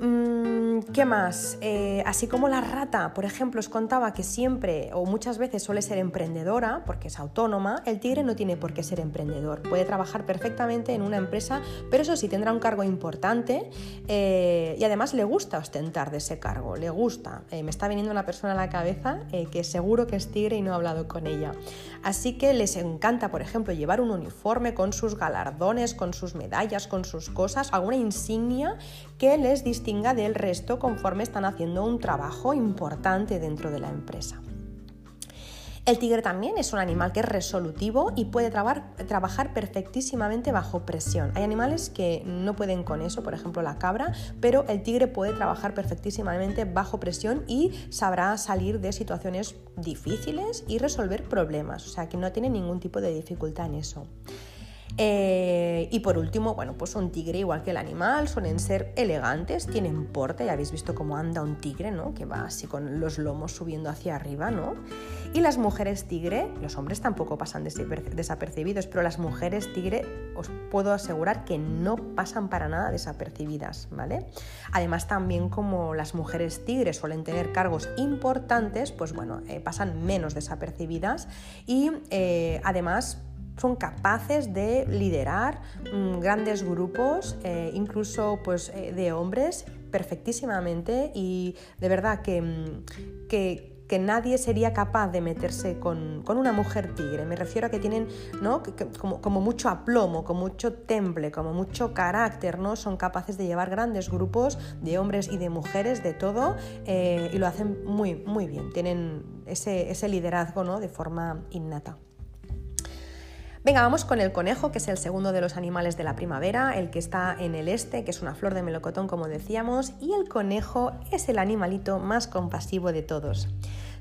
Mm, ¿Qué más? Así como la rata, por ejemplo, os contaba que siempre o muchas veces suele ser emprendedora porque es autónoma, el tigre no tiene por qué ser emprendedor. Puede trabajar perfectamente en una empresa, pero eso sí tendrá un cargo importante y además le gusta ostentar de ese cargo, le gusta. Eh, me está viniendo una persona a la cabeza que seguro que es tigre y no he hablado con ella. Así que les encanta, por ejemplo, llevar un uniforme con sus galardones, con sus medallas, con sus cosas, alguna insignia que les distinga del resto conforme están haciendo un trabajo importante dentro de la empresa. El tigre también es un animal que es resolutivo y puede trabajar perfectísimamente bajo presión. Hay animales que no pueden con eso, por ejemplo la cabra, pero el tigre puede trabajar perfectísimamente bajo presión y sabrá salir de situaciones difíciles y resolver problemas, o sea que no tiene ningún tipo de dificultad en eso. Eh, y por último, bueno, pues un tigre, igual que el animal, suelen ser elegantes, tienen porte, ya habéis visto cómo anda un tigre, ¿no? Que va así con los lomos subiendo hacia arriba, ¿no? Y las mujeres tigre, los hombres tampoco pasan desapercibidos, pero las mujeres tigre os puedo asegurar que no pasan para nada desapercibidas, ¿vale? Además también como las mujeres tigre suelen tener cargos importantes, pues bueno, eh, pasan menos desapercibidas y eh, además son capaces de liderar mm, grandes grupos, eh, incluso pues, eh, de hombres, perfectísimamente y de verdad que, mm, que, nadie sería capaz de meterse con, una mujer tigre. Me refiero a que tienen ¿no? como, mucho aplomo, con mucho temple, como mucho carácter, ¿no? son capaces de llevar grandes grupos de hombres y de mujeres, de todo, eh, y lo hacen muy, muy bien. Tienen ese, ese liderazgo ¿no? de forma innata. Venga, vamos con el conejo, que es el segundo de los animales de la primavera, el que está en el este, que es una flor de melocotón, como decíamos, y el conejo es el animalito más compasivo de todos.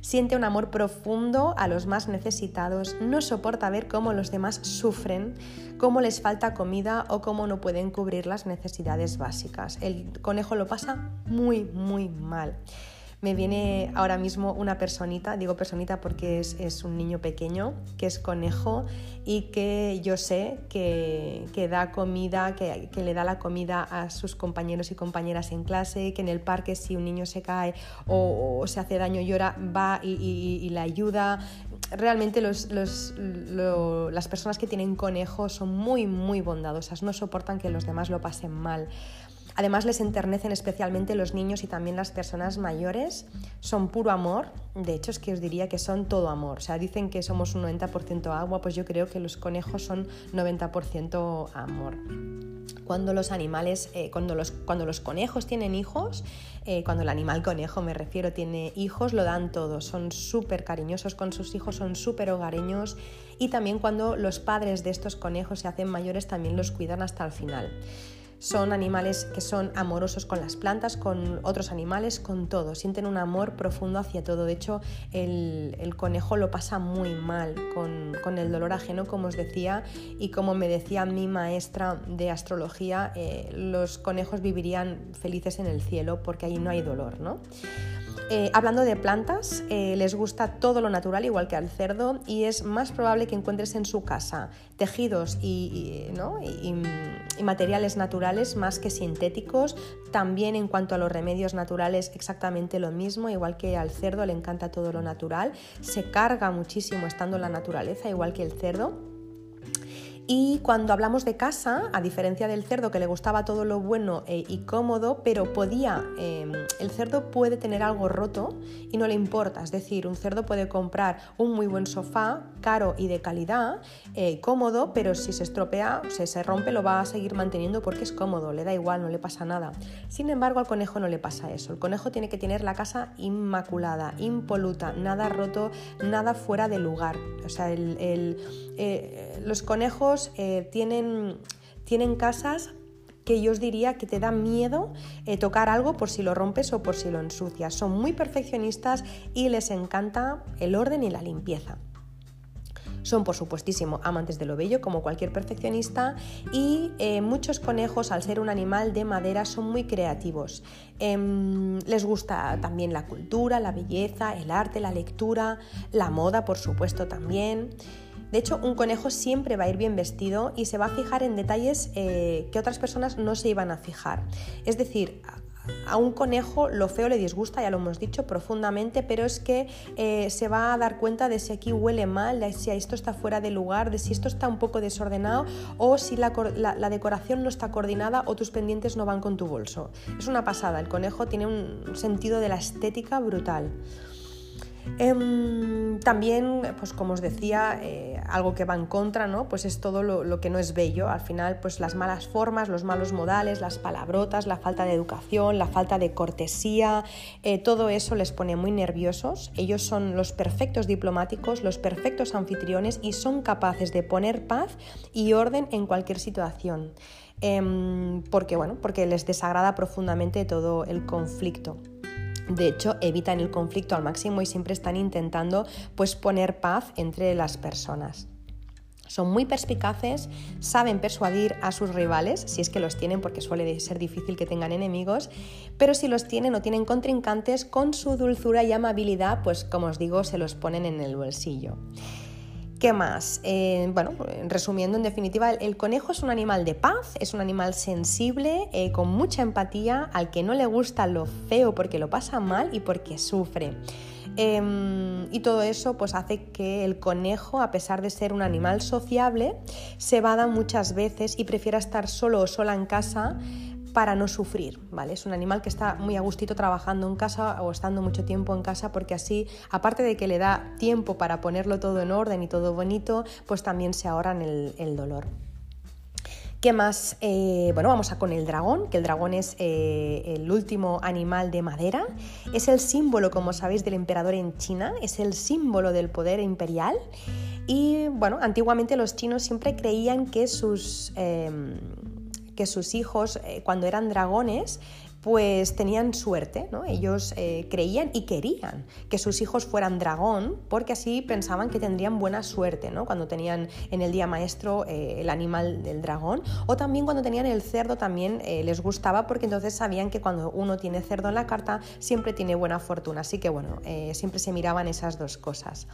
Siente un amor profundo a los más necesitados, no soporta ver cómo los demás sufren, cómo les falta comida o cómo no pueden cubrir las necesidades básicas. El conejo lo pasa muy, muy mal me viene ahora mismo una personita, digo personita porque es, un niño pequeño, que es conejo y que yo sé que, da comida, que, le da la comida a sus compañeros y compañeras en clase, que en el parque si un niño se cae o, se hace daño llora, va y, le ayuda. Realmente las personas que tienen conejos son muy, muy bondadosas, no soportan que los demás lo pasen mal. Además les enternecen especialmente los niños y también las personas mayores. Son puro amor. De hecho es que os diría que son todo amor. O sea, dicen que somos un 90% agua, pues yo creo que los conejos son 90% amor. Cuando los animales, eh, cuando, los, cuando los conejos tienen hijos, eh, cuando el animal conejo me refiero tiene hijos, lo dan todo. Son súper cariñosos con sus hijos, son súper hogareños y también cuando los padres de estos conejos se hacen mayores también los cuidan hasta el final. Son animales que son amorosos con las plantas, con otros animales, con todo. Sienten un amor profundo hacia todo. De hecho, el, conejo lo pasa muy mal con, el dolor ajeno, como os decía, y como me decía mi maestra de astrología, eh, los conejos vivirían felices en el cielo porque ahí no hay dolor, ¿no? Eh, hablando de plantas, eh, les gusta todo lo natural, igual que al cerdo, y es más probable que encuentres en su casa tejidos y, materiales naturales más que sintéticos. También en cuanto a los remedios naturales, exactamente lo mismo, igual que al cerdo le encanta todo lo natural. Se carga muchísimo estando en la naturaleza, igual que el cerdo. Y cuando hablamos de casa, a diferencia del cerdo que le gustaba todo lo bueno eh, y cómodo, pero podía, em, el cerdo puede tener algo roto y no le importa. Es decir, un cerdo puede comprar un muy buen sofá, caro y de calidad, eh, cómodo, pero si se estropea, se, se rompe, lo va a seguir manteniendo porque es cómodo, le da igual, no le pasa nada. Sin embargo, al conejo no le pasa eso. El conejo tiene que tener la casa inmaculada, impoluta, nada roto, nada fuera de lugar. O sea, eh, los conejos eh, tienen, tienen casas que yo os diría que te da miedo eh, tocar algo por si lo rompes o por si lo ensucias. Son muy perfeccionistas y les encanta el orden y la limpieza. Son, por supuestísimo, amantes de lo bello, como cualquier perfeccionista, y eh, muchos conejos, al ser un animal de madera, son muy creativos. Em, les gusta también la cultura, la belleza, el arte, la lectura, la moda, por supuesto, también. De hecho, un conejo siempre va a ir bien vestido y se va a fijar en detalles eh, que otras personas no se iban a fijar. Es decir, a un conejo lo feo le disgusta, ya lo hemos dicho profundamente, pero es que eh, se va a dar cuenta de si aquí huele mal, de si esto está fuera de lugar, de si esto está un poco desordenado o si la, la decoración no está coordinada o tus pendientes no van con tu bolso. Es una pasada, el conejo tiene un sentido de la estética brutal. Em, también, pues como os decía, eh, algo que va en contra, ¿no? Pues es todo lo, que no es bello. Al final, pues las malas formas, los malos modales, las palabrotas, la falta de educación, la falta de cortesía, eh, todo eso les pone muy nerviosos. Ellos son los perfectos diplomáticos, los perfectos anfitriones y son capaces de poner paz y orden en cualquier situación. Em, porque, bueno, porque les desagrada profundamente todo el conflicto. De hecho, evitan el conflicto al máximo y siempre están intentando pues, poner paz entre las personas. Son muy perspicaces, saben persuadir a sus rivales, si es que los tienen, porque suele ser difícil que tengan enemigos, pero si los tienen o tienen contrincantes, con su dulzura y amabilidad, pues como os digo, se los ponen en el bolsillo. ¿Qué más? Eh, bueno, resumiendo, en definitiva, el, conejo es un animal de paz, es un animal sensible, eh, con mucha empatía, al que no le gusta lo feo porque lo pasa mal y porque sufre. Em, y todo eso pues hace que el conejo, a pesar de ser un animal sociable, se vada muchas veces y prefiera estar solo o sola en casa para no sufrir, ¿vale? Es un animal que está muy a gustito trabajando en casa o estando mucho tiempo en casa porque así, aparte de que le da tiempo para ponerlo todo en orden y todo bonito, pues también se ahorran el, dolor. ¿Qué más? Eh, bueno, vamos a con el dragón, que el dragón es eh, el último animal de madera. Es el símbolo, como sabéis, del emperador en China, es el símbolo del poder imperial. Y bueno, antiguamente los chinos siempre creían que sus... Em, que sus hijos, eh, cuando eran dragones, pues tenían suerte, ¿no? Ellos eh, creían y querían que sus hijos fueran dragón porque así pensaban que tendrían buena suerte, ¿no? Cuando tenían en el día maestro eh, el animal del dragón o también cuando tenían el cerdo también les gustaba porque entonces sabían que cuando uno tiene cerdo en la carta siempre tiene buena fortuna, así que bueno, siempre se miraban esas dos cosas.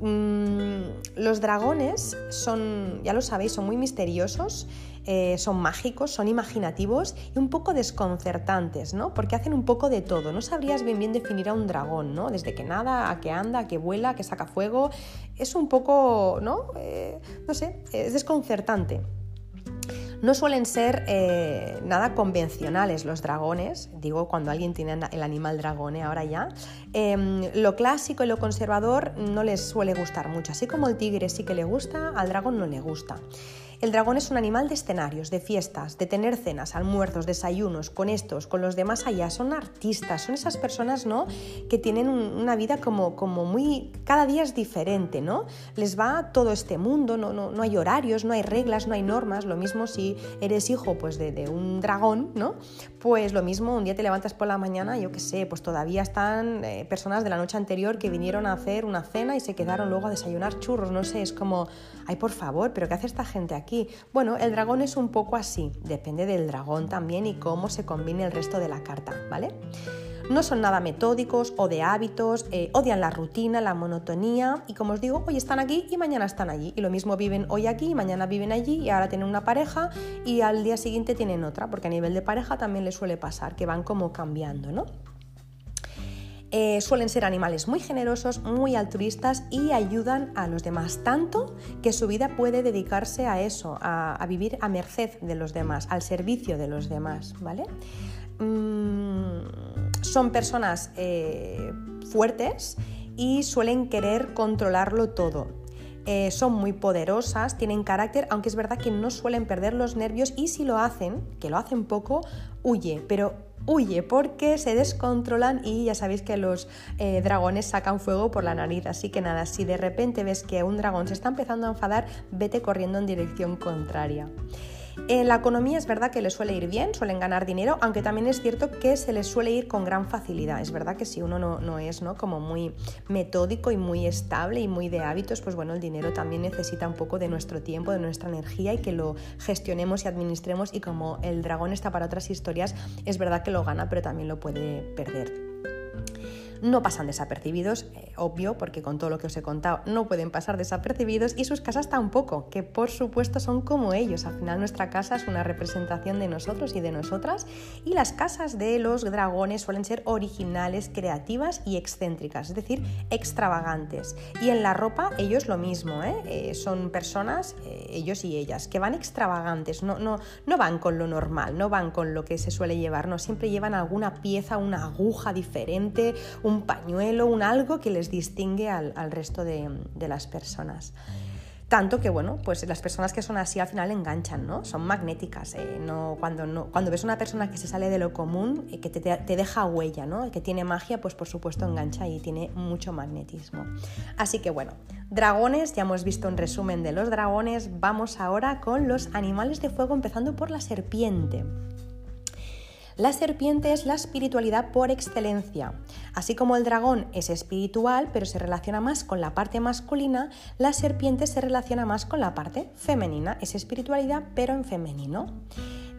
Mm, los dragones son, ya lo sabéis, son muy misteriosos eh, son mágicos, son imaginativos y un poco desconcertantes, ¿no? Porque hacen un poco de todo. No sabrías bien definir a un dragón, ¿no? Desde que nada, a que anda, a que vuela, a que saca fuego. Es un poco, ¿no? Eh, no sé, es desconcertante. No suelen ser eh, nada convencionales los dragones, digo cuando alguien tiene el animal dragón, ahora ya. Em, lo clásico y lo conservador no les suele gustar mucho, así como el tigre sí que le gusta, al dragón no le gusta. El dragón es un animal de escenarios, de fiestas, de tener cenas, almuerzos, desayunos, con estos, con los demás allá. Son artistas, son esas personas, ¿no? Que tienen una vida como, como muy... Cada día es diferente, ¿no? Les va todo este mundo, no, no, no hay horarios, no hay reglas, no hay normas. Lo mismo si eres hijo pues, de, un dragón, ¿no? Pues lo mismo, un día te levantas por la mañana, yo qué sé, pues todavía están eh, personas de la noche anterior que vinieron a hacer una cena y se quedaron luego a desayunar churros, no sé, es como, ay, por favor, pero ¿qué hace esta gente aquí? Bueno, el dragón es un poco así, depende del dragón también y cómo se combine el resto de la carta, ¿vale? No son nada metódicos o de hábitos, eh, odian la rutina, la monotonía y como os digo, hoy están aquí y mañana están allí. Y lo mismo viven hoy aquí y mañana viven allí y ahora tienen una pareja y al día siguiente tienen otra, porque a nivel de pareja también les suele pasar, que van como cambiando, ¿no? Eh, suelen ser animales muy generosos, muy altruistas y ayudan a los demás, tanto que su vida puede dedicarse a eso, a, vivir a merced de los demás, al servicio de los demás, ¿vale? Mm, son personas eh, fuertes y suelen querer controlarlo todo. Eh, son muy poderosas, tienen carácter, aunque es verdad que no suelen perder los nervios y si lo hacen, que lo hacen poco, huye, pero huye porque se descontrolan y ya sabéis que los eh, dragones sacan fuego por la nariz. Así que nada, si de repente ves que un dragón se está empezando a enfadar, vete corriendo en dirección contraria. En la economía es verdad que les suele ir bien, suelen ganar dinero, aunque también es cierto que se les suele ir con gran facilidad. Es verdad que si uno no, no es ¿no? como muy metódico y muy estable y muy de hábitos, pues bueno, el dinero también necesita un poco de nuestro tiempo, de nuestra energía y que lo gestionemos y administremos y como el dragón está para otras historias, es verdad que lo gana, pero también lo puede perder no pasan desapercibidos, eh, obvio, porque con todo lo que os he contado no pueden pasar desapercibidos y sus casas tampoco, que por supuesto son como ellos. Al final nuestra casa es una representación de nosotros y de nosotras y las casas de los dragones suelen ser originales, creativas y excéntricas, es decir, extravagantes. Y en la ropa ellos lo mismo, ¿eh? Eh, son personas, ellos y ellas, que van extravagantes, no, no, no van con lo normal, no van con lo que se suele llevar, no, siempre llevan alguna pieza, una aguja diferente, un pañuelo, un algo que les distingue al, resto de, las personas. Tanto que, bueno, pues las personas que son así al final enganchan, ¿no? Son magnéticas. ¿eh? No, cuando, no, cuando ves una persona que se sale de lo común, eh, que te, te, deja huella, ¿no? Que tiene magia, pues por supuesto engancha y tiene mucho magnetismo. Así que, bueno, dragones, ya hemos visto un resumen de los dragones. Vamos ahora con los animales de fuego, empezando por la serpiente. La serpiente es la espiritualidad por excelencia. Así como el dragón es espiritual, pero se relaciona más con la parte masculina, la serpiente se relaciona más con la parte femenina. Es espiritualidad, pero en femenino.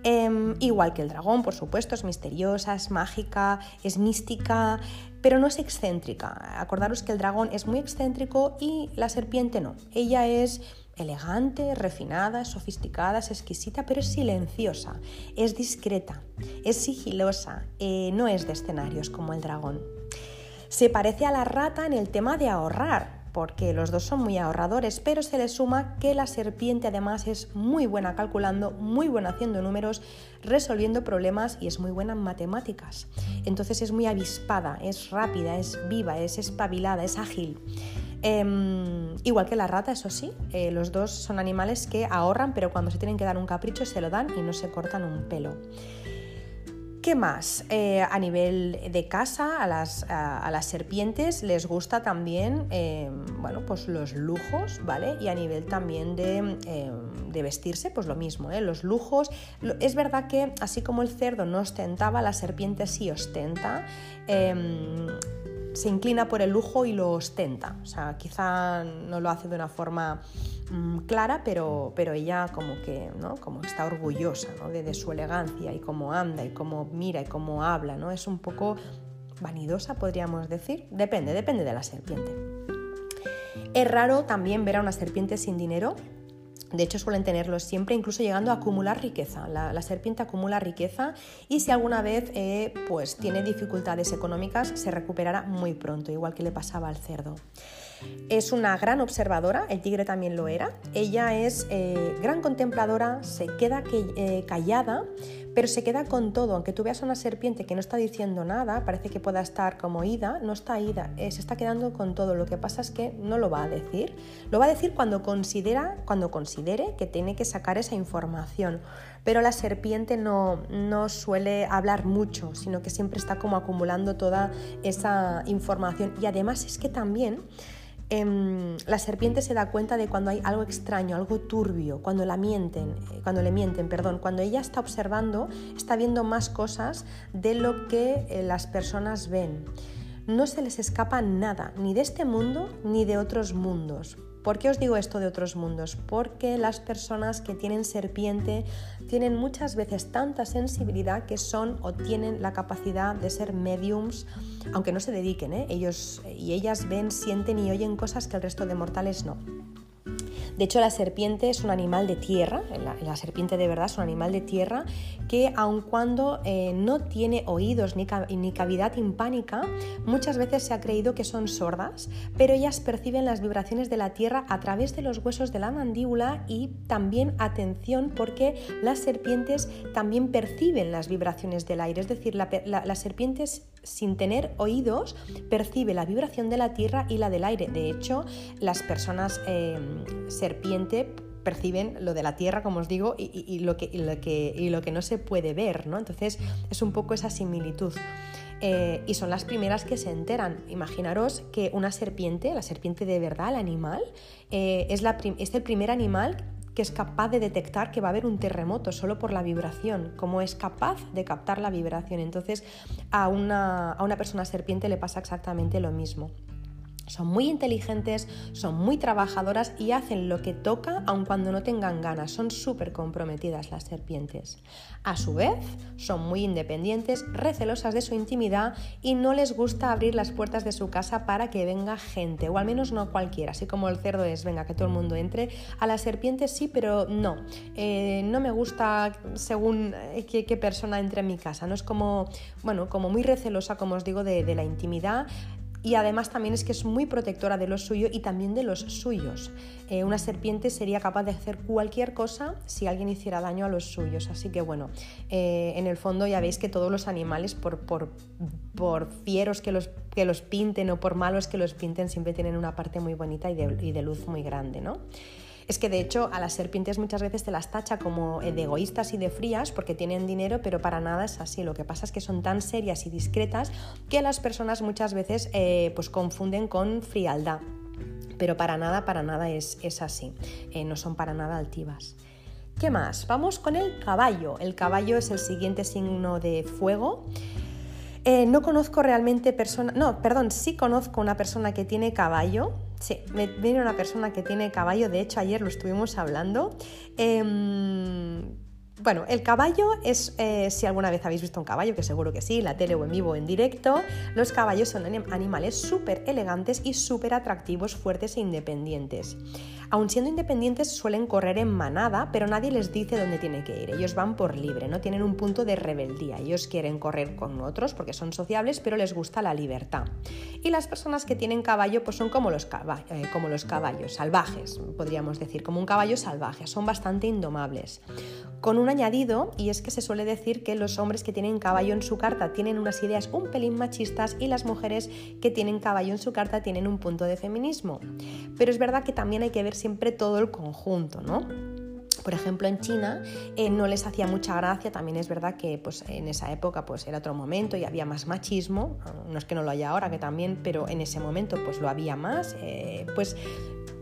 Em, igual que el dragón, por supuesto, es misteriosa, es mágica, es mística, pero no es excéntrica. Acordaros que el dragón es muy excéntrico y la serpiente no. Ella es elegante, refinada, sofisticada, es exquisita, pero es silenciosa, es discreta, es sigilosa, eh, no es de escenarios como el dragón. Se parece a la rata en el tema de ahorrar, porque los dos son muy ahorradores, pero se le suma que la serpiente además es muy buena calculando, muy buena haciendo números, resolviendo problemas y es muy buena en matemáticas. Entonces es muy avispada, es rápida, es viva, es espabilada, es ágil. Em, igual que la rata, eso sí, eh, los dos son animales que ahorran, pero cuando se tienen que dar un capricho se lo dan y no se cortan un pelo. ¿Qué más? Eh, a nivel de casa, a las, serpientes les gusta también em, bueno, pues los lujos, ¿vale? Y a nivel también de, em, de vestirse, pues lo mismo, ¿eh? los lujos. Es verdad que así como el cerdo no ostentaba, la serpiente sí ostenta se inclina por el lujo y lo ostenta. O sea, quizá no lo hace de una forma mm, clara, pero, pero ella como que ¿no? como está orgullosa de, su elegancia y cómo anda y cómo mira y cómo habla. ¿no? Es un poco vanidosa, podríamos decir. Depende, depende de la serpiente. Es raro también ver a una serpiente sin dinero, de hecho, suelen tenerlos siempre, incluso llegando a acumular riqueza. La, serpiente acumula riqueza y si alguna vez eh, pues, tiene dificultades económicas, se recuperará muy pronto, igual que le pasaba al cerdo. Es una gran observadora, el tigre también lo era. Ella es eh, gran contempladora, se queda eh, callada, pero se queda con todo. Aunque tú veas a una serpiente que no está diciendo nada, parece que pueda estar como ida, no está ida, eh, se está quedando con todo. Lo que pasa es que no lo va a decir. Lo va a decir cuando considera, cuando considere que tiene que sacar esa información. Pero la serpiente no, no suele hablar mucho, sino que siempre está como acumulando toda esa información. Y además es que también Em, la serpiente se da cuenta de cuando hay algo extraño, algo turbio, cuando la mienten, eh, cuando le mienten, perdón, cuando ella está observando, está viendo más cosas de lo que eh, las personas ven. No se les escapa nada, ni de este mundo ni de otros mundos. ¿Por qué os digo esto de otros mundos? Porque las personas que tienen serpiente tienen muchas veces tanta sensibilidad que son o tienen la capacidad de ser mediums, aunque no se dediquen, ¿eh? ellos y ellas ven, sienten y oyen cosas que el resto de mortales no. De hecho, la serpiente es un animal de tierra, la, serpiente de verdad es un animal de tierra que aun cuando eh, no tiene oídos ni, cavidad timpánica, muchas veces se ha creído que son sordas, pero ellas perciben las vibraciones de la tierra a través de los huesos de la mandíbula y también atención porque las serpientes también perciben las vibraciones del aire, es decir, las serpientes sin tener oídos, percibe la vibración de la tierra y la del aire. De hecho, las personas eh, serpiente perciben lo de la tierra, como os digo, y, lo, que, lo, que, y lo, que, no se puede ver, ¿no? Entonces es un poco esa similitud. Eh, y son las primeras que se enteran. Imaginaros que una serpiente, la serpiente de verdad, el animal, eh, es, la es el primer animal que es capaz de detectar que va a haber un terremoto solo por la vibración, como es capaz de captar la vibración. Entonces a una, a una persona serpiente le pasa exactamente lo mismo. Son muy inteligentes, son muy trabajadoras y hacen lo que toca aun cuando no tengan ganas. Son súper comprometidas las serpientes. A su vez, son muy independientes, recelosas de su intimidad y no les gusta abrir las puertas de su casa para que venga gente, o al menos no cualquiera. Así como el cerdo es, venga, que todo el mundo entre. A las serpientes sí, pero no. Eh, no me gusta según eh, qué, persona entre en mi casa. No es como, bueno, como muy recelosa, como os digo, de, de la intimidad y además también es que es muy protectora de lo suyo y también de los suyos. Eh, una serpiente sería capaz de hacer cualquier cosa si alguien hiciera daño a los suyos. Así que bueno, eh, en el fondo ya veis que todos los animales, por, por, por fieros que los, que los pinten o por malos que los pinten, siempre tienen una parte muy bonita y de, y de luz muy grande, ¿no? Es que de hecho a las serpientes muchas veces te las tacha como eh, de egoístas y de frías porque tienen dinero, pero para nada es así. Lo que pasa es que son tan serias y discretas que las personas muchas veces eh, pues confunden con frialdad. Pero para nada, para nada es, es así. Eh, no son para nada altivas. ¿Qué más? Vamos con el caballo. El caballo es el siguiente signo de fuego. no conozco realmente persona, no, perdón, sí conozco una persona que tiene caballo, Sí, me viene una persona que tiene caballo, de hecho ayer lo estuvimos hablando. Em, bueno, el caballo es, eh, si alguna vez habéis visto un caballo, que seguro que sí, la tele o en vivo o en directo, los caballos son animales súper elegantes y súper atractivos, fuertes e independientes. Aun siendo independientes suelen correr en manada, pero nadie les dice dónde tienen que ir. Ellos van por libre, no tienen un punto de rebeldía. Ellos quieren correr con otros porque son sociables, pero les gusta la libertad. Y las personas que tienen caballo pues son como los, eh, como los caballos, salvajes, podríamos decir, como un caballo salvaje, son bastante indomables. Con un añadido, y es que se suele decir que los hombres que tienen caballo en su carta tienen unas ideas un pelín machistas y las mujeres que tienen caballo en su carta tienen un punto de feminismo. Pero es verdad que también hay que ver siempre todo el conjunto, ¿no? Por ejemplo, en China eh, no les hacía mucha gracia, también es verdad que pues, en esa época pues, era otro momento y había más machismo, no es que no lo haya ahora, que también, pero en ese momento pues lo había más, eh, pues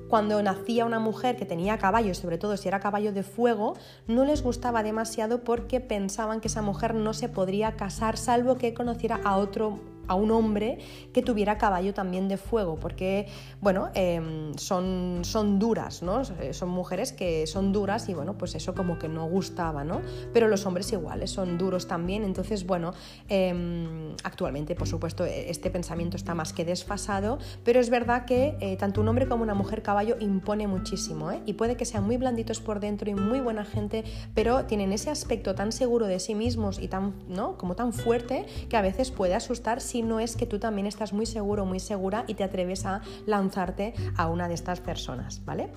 cuando nacía una mujer que tenía caballo, sobre todo si era caballo de fuego, no les gustaba demasiado porque pensaban que esa mujer no se podría casar salvo que conociera a otro a un hombre que tuviera caballo también de fuego, porque, bueno, em, son, son duras, ¿no? Son mujeres que son duras y, bueno, pues eso como que no gustaba, ¿no? Pero los hombres iguales son duros también, entonces, bueno, em, actualmente, por supuesto, este pensamiento está más que desfasado, pero es verdad que eh, tanto un hombre como una mujer caballo impone muchísimo, ¿eh? Y puede que sean muy blanditos por dentro y muy buena gente, pero tienen ese aspecto tan seguro de sí mismos y tan, ¿no? Como tan fuerte que a veces puede asustar no es que tú también estás muy seguro, muy segura y te atreves a lanzarte a una de estas personas, ¿vale?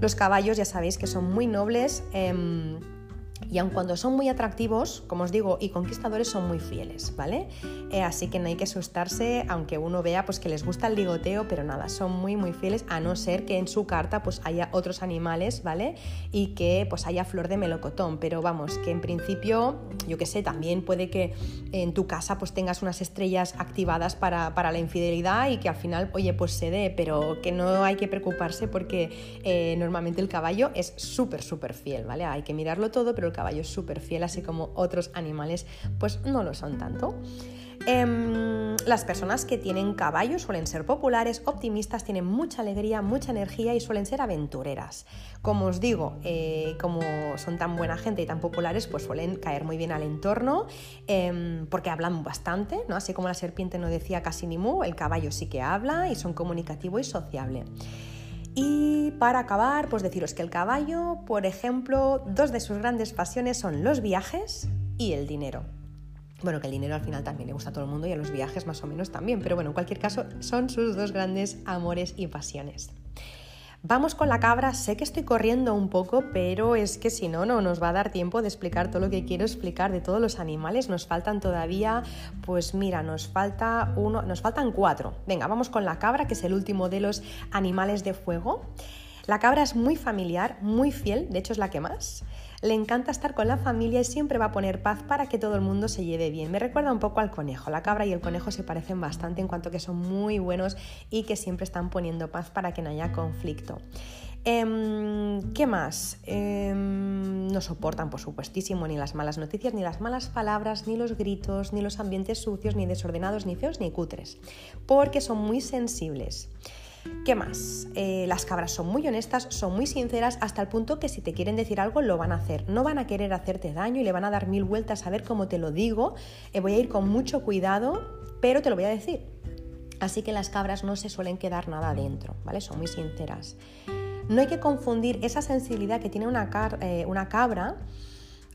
Los caballos ya sabéis que son muy nobles. Em, y aun cuando son muy atractivos, como os digo, y conquistadores son muy fieles, ¿vale? Eh, así que no hay que asustarse, aunque uno vea pues que les gusta el ligoteo, pero nada, son muy muy fieles, a no ser que en su carta pues haya otros animales, ¿vale? Y que pues haya flor de melocotón, pero vamos, que en principio, yo qué sé, también puede que en tu casa pues tengas unas estrellas activadas para, la infidelidad y que al final, oye, pues se dé, pero que no hay que preocuparse porque eh, normalmente el caballo es súper, súper fiel, ¿vale? Hay que mirarlo todo, pero el caballo es súper fiel, así como otros animales pues no lo son tanto. Em, las personas que tienen caballo suelen ser populares, optimistas, tienen mucha alegría, mucha energía y suelen ser aventureras. Como os digo, eh, como son tan buena gente y tan populares, pues suelen caer muy bien al entorno em, porque hablan bastante, ¿no? Así como la serpiente no decía casi ni mu, el caballo sí que habla y son comunicativo y sociable. Y para acabar, pues deciros que el caballo, por ejemplo, dos de sus grandes pasiones son los viajes y el dinero. Bueno, que el dinero al final también le gusta a todo el mundo y a los viajes más o menos también, pero bueno, en cualquier caso son sus dos grandes amores y pasiones. Vamos con la cabra, sé que estoy corriendo un poco, pero es que si no, no nos va a dar tiempo de explicar todo lo que quiero explicar de todos los animales. Nos faltan todavía, pues mira, nos falta uno, nos faltan cuatro. Venga, vamos con la cabra, que es el último de los animales de fuego. La cabra es muy familiar, muy fiel, de hecho es la que más. Le encanta estar con la familia y siempre va a poner paz para que todo el mundo se lleve bien. Me recuerda un poco al conejo. La cabra y el conejo se parecen bastante en cuanto que son muy buenos y que siempre están poniendo paz para que no haya conflicto. Em, ¿Qué más? Em, no soportan, por supuestísimo, ni las malas noticias, ni las malas palabras, ni los gritos, ni los ambientes sucios, ni desordenados, ni feos, ni cutres, porque son muy sensibles. ¿Qué más? Eh, las cabras son muy honestas, son muy sinceras, hasta el punto que si te quieren decir algo lo van a hacer. No van a querer hacerte daño y le van a dar mil vueltas a ver cómo te lo digo. Eh, voy a ir con mucho cuidado, pero te lo voy a decir. Así que las cabras no se suelen quedar nada dentro, ¿vale? Son muy sinceras. No hay que confundir esa sensibilidad que tiene una, eh, una cabra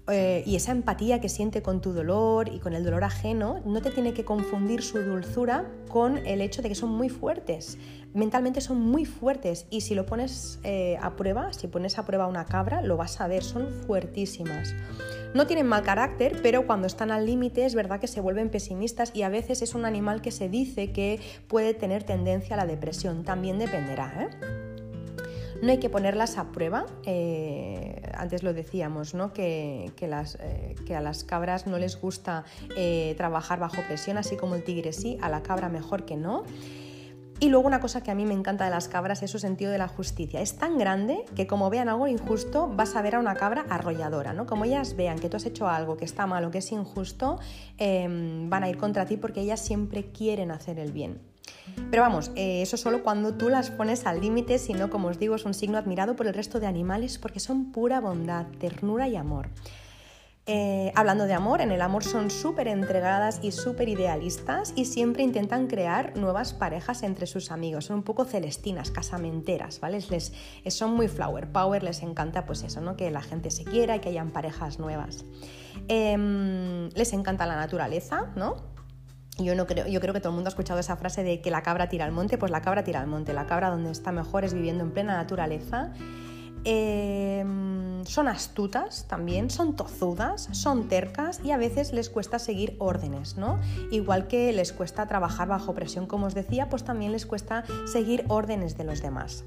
eh, y esa empatía que siente con tu dolor y con el dolor ajeno, no te tiene que confundir su dulzura con el hecho de que son muy fuertes. Mentalmente son muy fuertes y si lo pones eh, a prueba, si pones a prueba una cabra, lo vas a ver, son fuertísimas. No tienen mal carácter, pero cuando están al límite es verdad que se vuelven pesimistas y a veces es un animal que se dice que puede tener tendencia a la depresión. También dependerá. ¿eh? No hay que ponerlas a prueba. Eh, antes lo decíamos, ¿no? que, eh, que, a las cabras no les gusta eh, trabajar bajo presión, así como el tigre sí, a la cabra mejor que no. Y luego una cosa que a mí me encanta de las cabras es su sentido de la justicia. Es tan grande que como vean algo injusto vas a ver a una cabra arrolladora, ¿no? Como ellas vean que tú has hecho algo que está mal o que es injusto, van a ir contra ti porque ellas siempre quieren hacer el bien. Pero vamos, eh, eso solo cuando tú las pones al límite, si no, como os digo, es un signo admirado por el resto de animales porque son pura bondad, ternura y amor. Eh, hablando de amor, en el amor son súper entregadas y súper idealistas y siempre intentan crear nuevas parejas entre sus amigos. Son un poco celestinas, casamenteras, ¿vale? Son muy flower power, les encanta pues eso, ¿no? Que la gente se quiera y que hayan parejas nuevas. Em, les encanta la naturaleza, ¿no? Yo, no creo, yo creo que todo el mundo ha escuchado esa frase de que la cabra tira al monte, pues la cabra tira al monte. La cabra donde está mejor es viviendo en plena naturaleza. Em, son astutas también, son tozudas, son tercas y a veces les cuesta seguir órdenes, ¿no? Igual que les cuesta trabajar bajo presión, como os decía, pues también les cuesta seguir órdenes de los demás.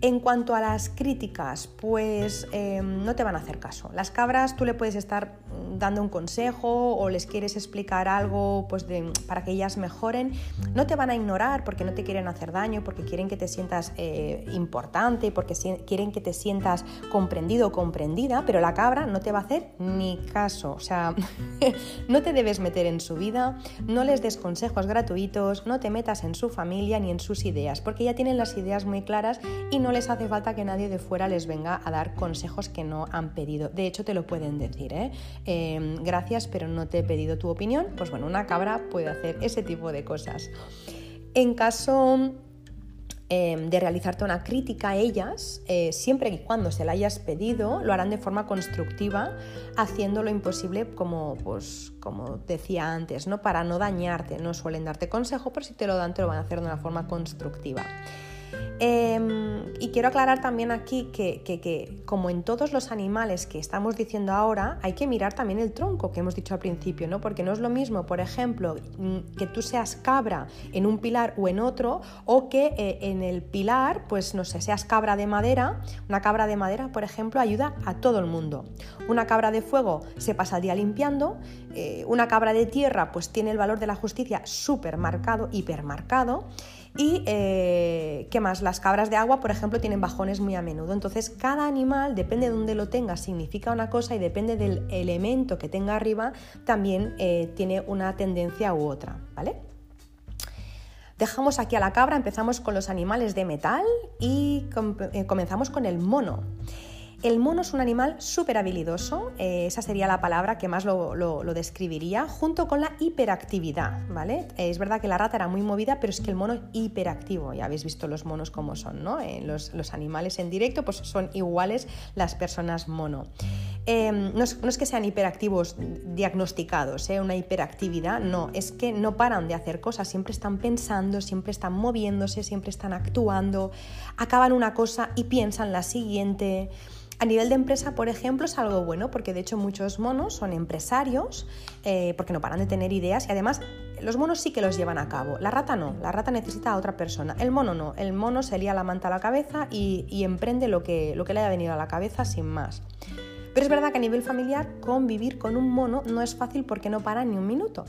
En cuanto a las críticas, pues em, no te van a hacer caso. Las cabras tú le puedes estar dando un consejo o les quieres explicar algo pues para que ellas mejoren. No te van a ignorar porque no te quieren hacer daño, porque quieren que te sientas eh, importante, porque quieren que te sientas comprendido o comprendida, pero la cabra no te va a hacer ni caso. O sea, no te debes meter en su vida, no les des consejos gratuitos, no te metas en su familia ni en sus ideas, porque ya tienen las ideas muy claras y no no les hace falta que nadie de fuera les venga a dar consejos que no han pedido. De hecho, te lo pueden decir, ¿eh? Em, gracias, pero no te he pedido tu opinión. Pues bueno, una cabra puede hacer ese tipo de cosas. En caso em, de realizarte una crítica a ellas, eh, siempre y cuando se la hayas pedido, lo harán de forma constructiva, haciendo lo imposible, como, pues, como decía antes, ¿no? para no dañarte. No suelen darte consejo, pero si te lo dan, te lo van a hacer de una forma constructiva. Em, y quiero aclarar también aquí que, como en todos los animales que estamos diciendo ahora, hay que mirar también el tronco que hemos dicho al principio, ¿no? Porque no es lo mismo, por ejemplo, mm, que tú seas cabra en un pilar o en otro, o que eh, en el pilar, pues no sé, seas cabra de madera. Una cabra de madera, por ejemplo, ayuda a todo el mundo. Una cabra de fuego se pasa el día limpiando. Eh, una cabra de tierra, pues tiene el valor de la justicia súper marcado, hipermarcado. Y eh, qué más, las cabras de agua, por ejemplo, tienen bajones muy a menudo. Entonces, cada animal, depende de dónde lo tenga, significa una cosa y depende del elemento que tenga arriba, también eh, tiene una tendencia u otra, ¿vale? Dejamos aquí a la cabra, empezamos con los animales de metal y eh, comenzamos con el mono. El mono es un animal súper habilidoso, eh, esa sería la palabra que más lo, describiría, junto con la hiperactividad, ¿vale? Es verdad que la rata era muy movida, pero es que el mono es hiperactivo, ya habéis visto los monos como son, ¿no? Eh, los, animales en directo pues son iguales las personas mono. Em, no, es, que sean hiperactivos diagnosticados, ¿eh? una hiperactividad, no, es que no paran de hacer cosas, siempre están pensando, siempre están moviéndose, siempre están actuando, acaban una cosa y piensan la siguiente. A nivel de empresa, por ejemplo, es algo bueno porque de hecho muchos monos son empresarios eh, porque no paran de tener ideas y además los monos sí que los llevan a cabo, la rata no, la rata necesita a otra persona, el mono no, el mono se lía la manta a la cabeza y, emprende lo que, lo que le haya venido a la cabeza sin más. Pero es verdad que a nivel familiar convivir con un mono no es fácil porque no para ni un minuto.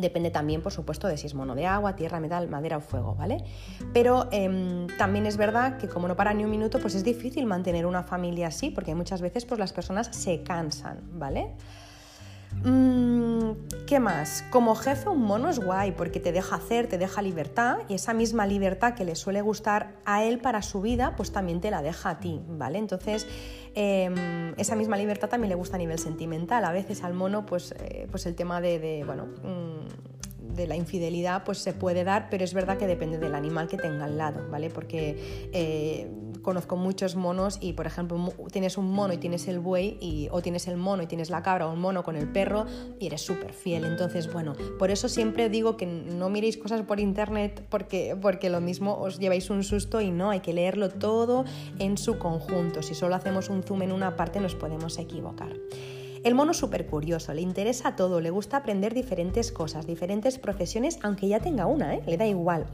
Depende también, por supuesto, de si es mono de agua, tierra, metal, madera o fuego, ¿vale? Pero em, también es verdad que como no para ni un minuto, pues es difícil mantener una familia así, porque muchas veces pues, las personas se cansan, ¿vale? Mm, ¿Qué más? Como jefe un mono es guay porque te deja hacer, te deja libertad y esa misma libertad que le suele gustar a él para su vida, pues también te la deja a ti, ¿vale? Entonces, em, esa misma libertad también le gusta a nivel sentimental. A veces al mono, pues, eh, pues el tema de, bueno... Mm, de la infidelidad pues se puede dar, pero es verdad que depende del animal que tenga al lado, ¿vale? Porque eh, conozco muchos monos y, por ejemplo, tienes un mono y tienes el buey, y, o tienes el mono y tienes la cabra, o un mono con el perro, y eres súper fiel. Entonces, bueno, por eso siempre digo que no miréis cosas por internet porque, porque lo mismo os lleváis un susto y no, hay que leerlo todo en su conjunto. Si solo hacemos un zoom en una parte nos podemos equivocar. El mono es súper curioso, le interesa todo, le gusta aprender diferentes cosas, diferentes profesiones, aunque ya tenga una, ¿eh? le da igual.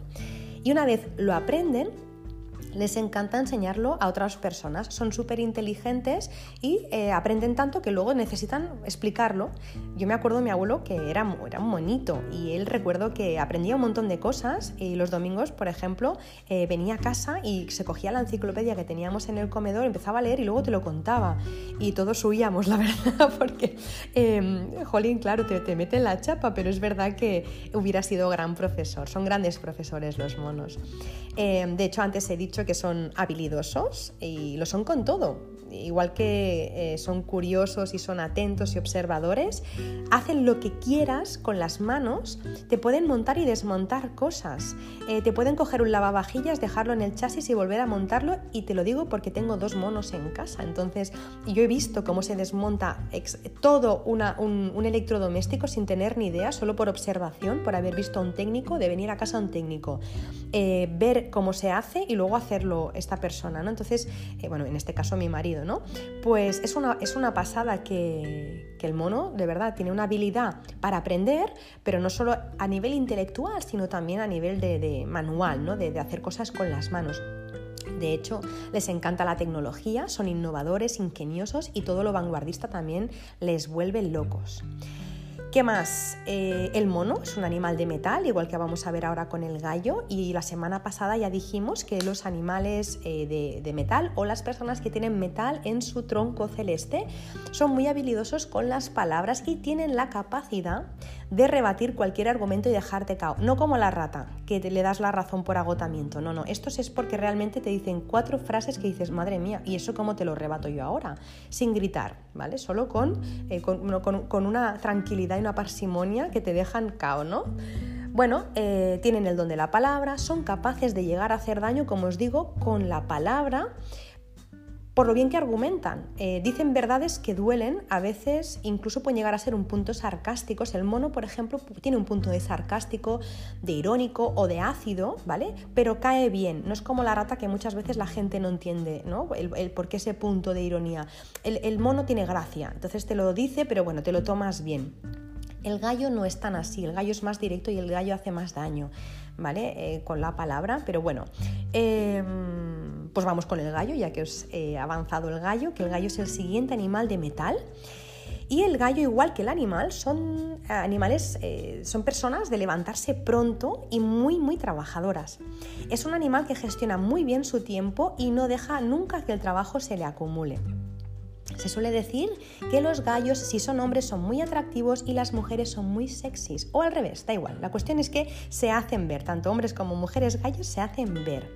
Y una vez lo aprenden, les encanta enseñarlo a otras personas. Son súper inteligentes y eh, aprenden tanto que luego necesitan explicarlo. Yo me acuerdo de mi abuelo que era, era un monito y él recuerdo que aprendía un montón de cosas y los domingos, por ejemplo, eh, venía a casa y se cogía la enciclopedia que teníamos en el comedor, empezaba a leer y luego te lo contaba. Y todos huíamos, la verdad, porque, eh, jolín, claro, te, te mete la chapa, pero es verdad que hubiera sido gran profesor. Son grandes profesores los monos. de hecho, antes he dicho que son habilidosos y lo son con todo igual que eh, son curiosos y son atentos y observadores, hacen lo que quieras con las manos, te pueden montar y desmontar cosas, eh, te pueden coger un lavavajillas, dejarlo en el chasis y volver a montarlo y te lo digo porque tengo dos monos en casa, entonces yo he visto cómo se desmonta todo un, electrodoméstico sin tener ni idea, solo por observación, por haber visto a un técnico, de venir a casa a un técnico, eh, ver cómo se hace y luego hacerlo esta persona, ¿no? Entonces, bueno, en este caso mi marido, pues es una, es una pasada que, el mono de verdad tiene una habilidad para aprender, pero no solo a nivel intelectual, sino también a nivel de, manual, ¿no? de, de hacer cosas con las manos. De hecho, les encanta la tecnología, son innovadores, ingeniosos y todo lo vanguardista también les vuelve locos. ¿Qué más? Eh, el mono es un animal de metal, igual que vamos a ver ahora con el gallo. Y la semana pasada ya dijimos que los animales eh, de, metal o las personas que tienen metal en su tronco celeste son muy habilidosos con las palabras y tienen la capacidad de rebatir cualquier argumento y dejarte cao. No como la rata, que le das la razón por agotamiento. No, no. Esto es porque realmente te dicen cuatro frases que dices, madre mía, ¿y eso cómo te lo rebato yo ahora? Sin gritar, ¿vale? Solo con, eh, con una tranquilidad y una parsimonia que te dejan cao, ¿no? Bueno, eh, tienen el don de la palabra, son capaces de llegar a hacer daño, como os digo, con la palabra, por lo bien que argumentan. Eh, dicen verdades que duelen, a veces incluso pueden llegar a ser un punto sarcásticos. El mono, por ejemplo, tiene un punto de sarcástico, de irónico o de ácido, ¿vale? Pero cae bien. No es como la rata que muchas veces la gente no entiende, ¿no? El, por qué ese punto de ironía. El, el mono tiene gracia, entonces te lo dice, pero bueno, te lo tomas bien. El gallo no es tan así, el gallo es más directo y el gallo hace más daño, ¿vale? Eh, con la palabra, pero bueno. Em, pues vamos con el gallo, ya que os he avanzado el gallo, que el gallo es el siguiente animal de metal. Y el gallo, igual que el animal, son eh, animales, eh, son personas de levantarse pronto y muy, muy trabajadoras. Es un animal que gestiona muy bien su tiempo y no deja nunca que el trabajo se le acumule. Se suele decir que los gallos, si son hombres, son muy atractivos y las mujeres son muy sexys. O al revés, da igual. La cuestión es que se hacen ver, tanto hombres como mujeres gallos se hacen ver.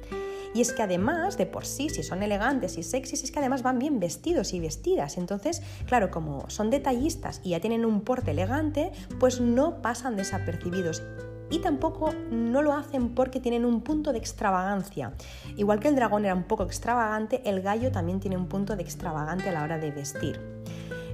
Y es que además, de por sí, si son elegantes y sexys, es que además van bien vestidos y vestidas. Entonces, claro, como son detallistas y ya tienen un porte elegante, pues no pasan desapercibidos y tampoco no lo hacen porque tienen un punto de extravagancia. Igual que el dragón era un poco extravagante, el gallo también tiene un punto de extravagante a la hora de vestir.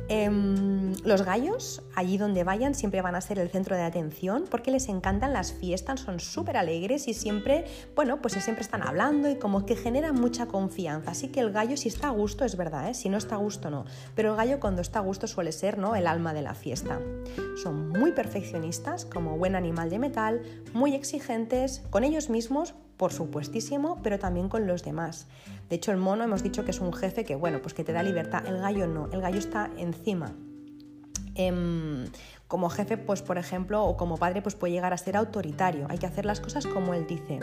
Em, los gallos, allí donde vayan, siempre van a ser el centro de atención porque les encantan las fiestas, son súper alegres y siempre, bueno, pues siempre están hablando y como que generan mucha confianza. Así que el gallo, si está a gusto, es verdad, ¿eh? si no está a gusto, no. Pero el gallo, cuando está a gusto, suele ser ¿no? el alma de la fiesta. Son muy perfeccionistas, como buen animal de metal, muy exigentes con ellos mismos, por supuestísimo, pero también con los demás. De hecho, el mono hemos dicho que es un jefe que, bueno, pues que te da libertad. El gallo no, el gallo está encima. Em, como jefe, pues por ejemplo, o como padre, pues puede llegar a ser autoritario. Hay que hacer las cosas como él dice.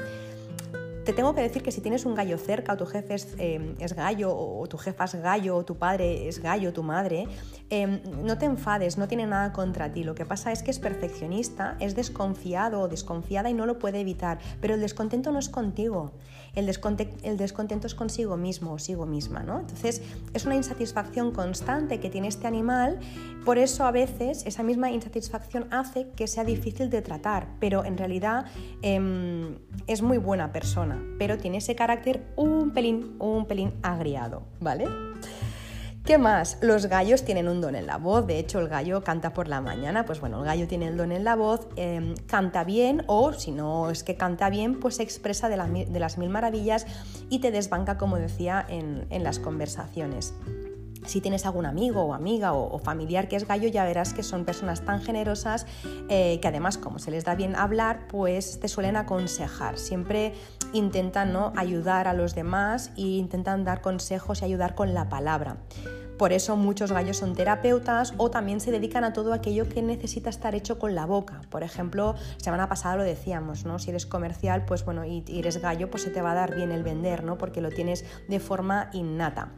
Te tengo que decir que si tienes un gallo cerca o tu jefe es, em, gallo o tu jefa es gallo o tu padre es gallo, tu madre, em, no te enfades, no tiene nada contra ti. Lo que pasa es que es perfeccionista, es desconfiado o desconfiada y no lo puede evitar. Pero el descontento no es contigo, el, descontento es consigo mismo o sigo misma. ¿no? Entonces es una insatisfacción constante que tiene este animal, por eso a veces esa misma insatisfacción hace que sea difícil de tratar, pero en realidad em, es muy buena persona pero tiene ese carácter un pelín, un pelín agriado, ¿vale? ¿Qué más? Los gallos tienen un don en la voz, de hecho el gallo canta por la mañana, pues bueno, el gallo tiene el don en la voz, em, canta bien o si no es que canta bien, pues se expresa de, las mil maravillas y te desbanca, como decía, en las conversaciones. Si tienes algún amigo o amiga o, familiar que es gallo, ya verás que son personas tan generosas eh, que además, como se les da bien hablar, pues te suelen aconsejar. Siempre intentan ¿no? ayudar a los demás e intentan dar consejos y ayudar con la palabra. Por eso muchos gallos son terapeutas o también se dedican a todo aquello que necesita estar hecho con la boca. Por ejemplo, semana pasada lo decíamos, ¿no? Si eres comercial, pues bueno, y eres gallo, pues se te va a dar bien el vender, ¿no? Porque lo tienes de forma innata.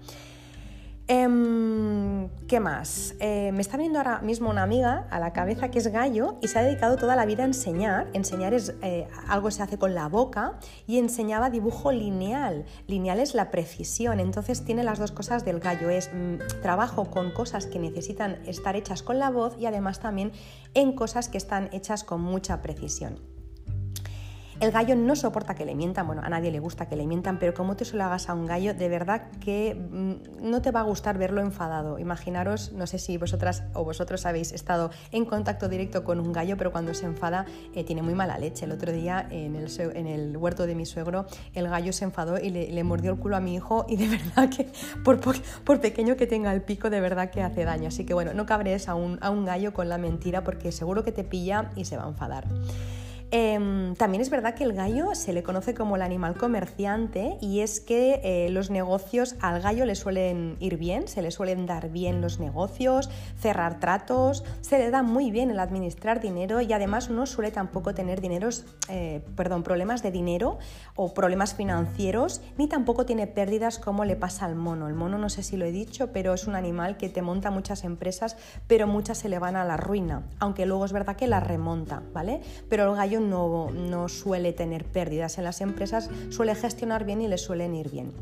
Em, ¿Qué más? Eh, me está viendo ahora mismo una amiga a la cabeza que es gallo y se ha dedicado toda la vida a enseñar. Enseñar es eh, algo se hace con la boca y enseñaba dibujo lineal. Lineal es la precisión, entonces tiene las dos cosas del gallo. Es mm, trabajo con cosas que necesitan estar hechas con la voz y además también en cosas que están hechas con mucha precisión. El gallo no soporta que le mientan, bueno, a nadie le gusta que le mientan, pero como te se hagas a un gallo, de verdad que mm, no te va a gustar verlo enfadado. Imaginaros, no sé si vosotras o vosotros habéis estado en contacto directo con un gallo, pero cuando se enfada eh, tiene muy mala leche. El otro día en el, huerto de mi suegro, el gallo se enfadó y le, mordió el culo a mi hijo y de verdad que por, por, pequeño que tenga el pico, de verdad que hace daño. Así que bueno, no cabres a un, a un gallo con la mentira porque seguro que te pilla y se va a enfadar. Em, también es verdad que el gallo se le conoce como el animal comerciante y es que eh, los negocios al gallo le suelen ir bien, se le suelen dar bien los negocios, cerrar tratos, se le da muy bien el administrar dinero y además no suele tampoco tener dineros, eh, perdón, problemas de dinero o problemas financieros, ni tampoco tiene pérdidas como le pasa al mono. El mono no sé si lo he dicho, pero es un animal que te monta muchas empresas, pero muchas se le van a la ruina, aunque luego es verdad que las remonta, ¿vale? Pero el gallo no, suele tener pérdidas en las empresas, suele gestionar bien y le suelen ir bien.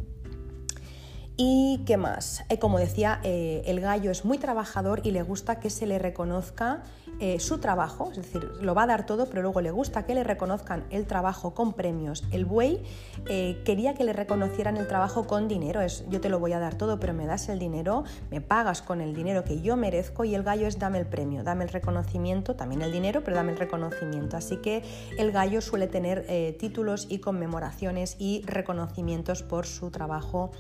¿Y qué más? Eh, como decía, eh, el gallo es muy trabajador y le gusta que se le reconozca eh, su trabajo, es decir, lo va a dar todo, pero luego le gusta que le reconozcan el trabajo con premios. El buey quería que le reconocieran el trabajo con dinero, es yo te lo voy a dar todo, pero me das el dinero, me pagas con el dinero que yo merezco y el gallo es dame el premio, dame el reconocimiento, también el dinero, pero dame el reconocimiento. Así que el gallo suele tener títulos y conmemoraciones y reconocimientos por su trabajo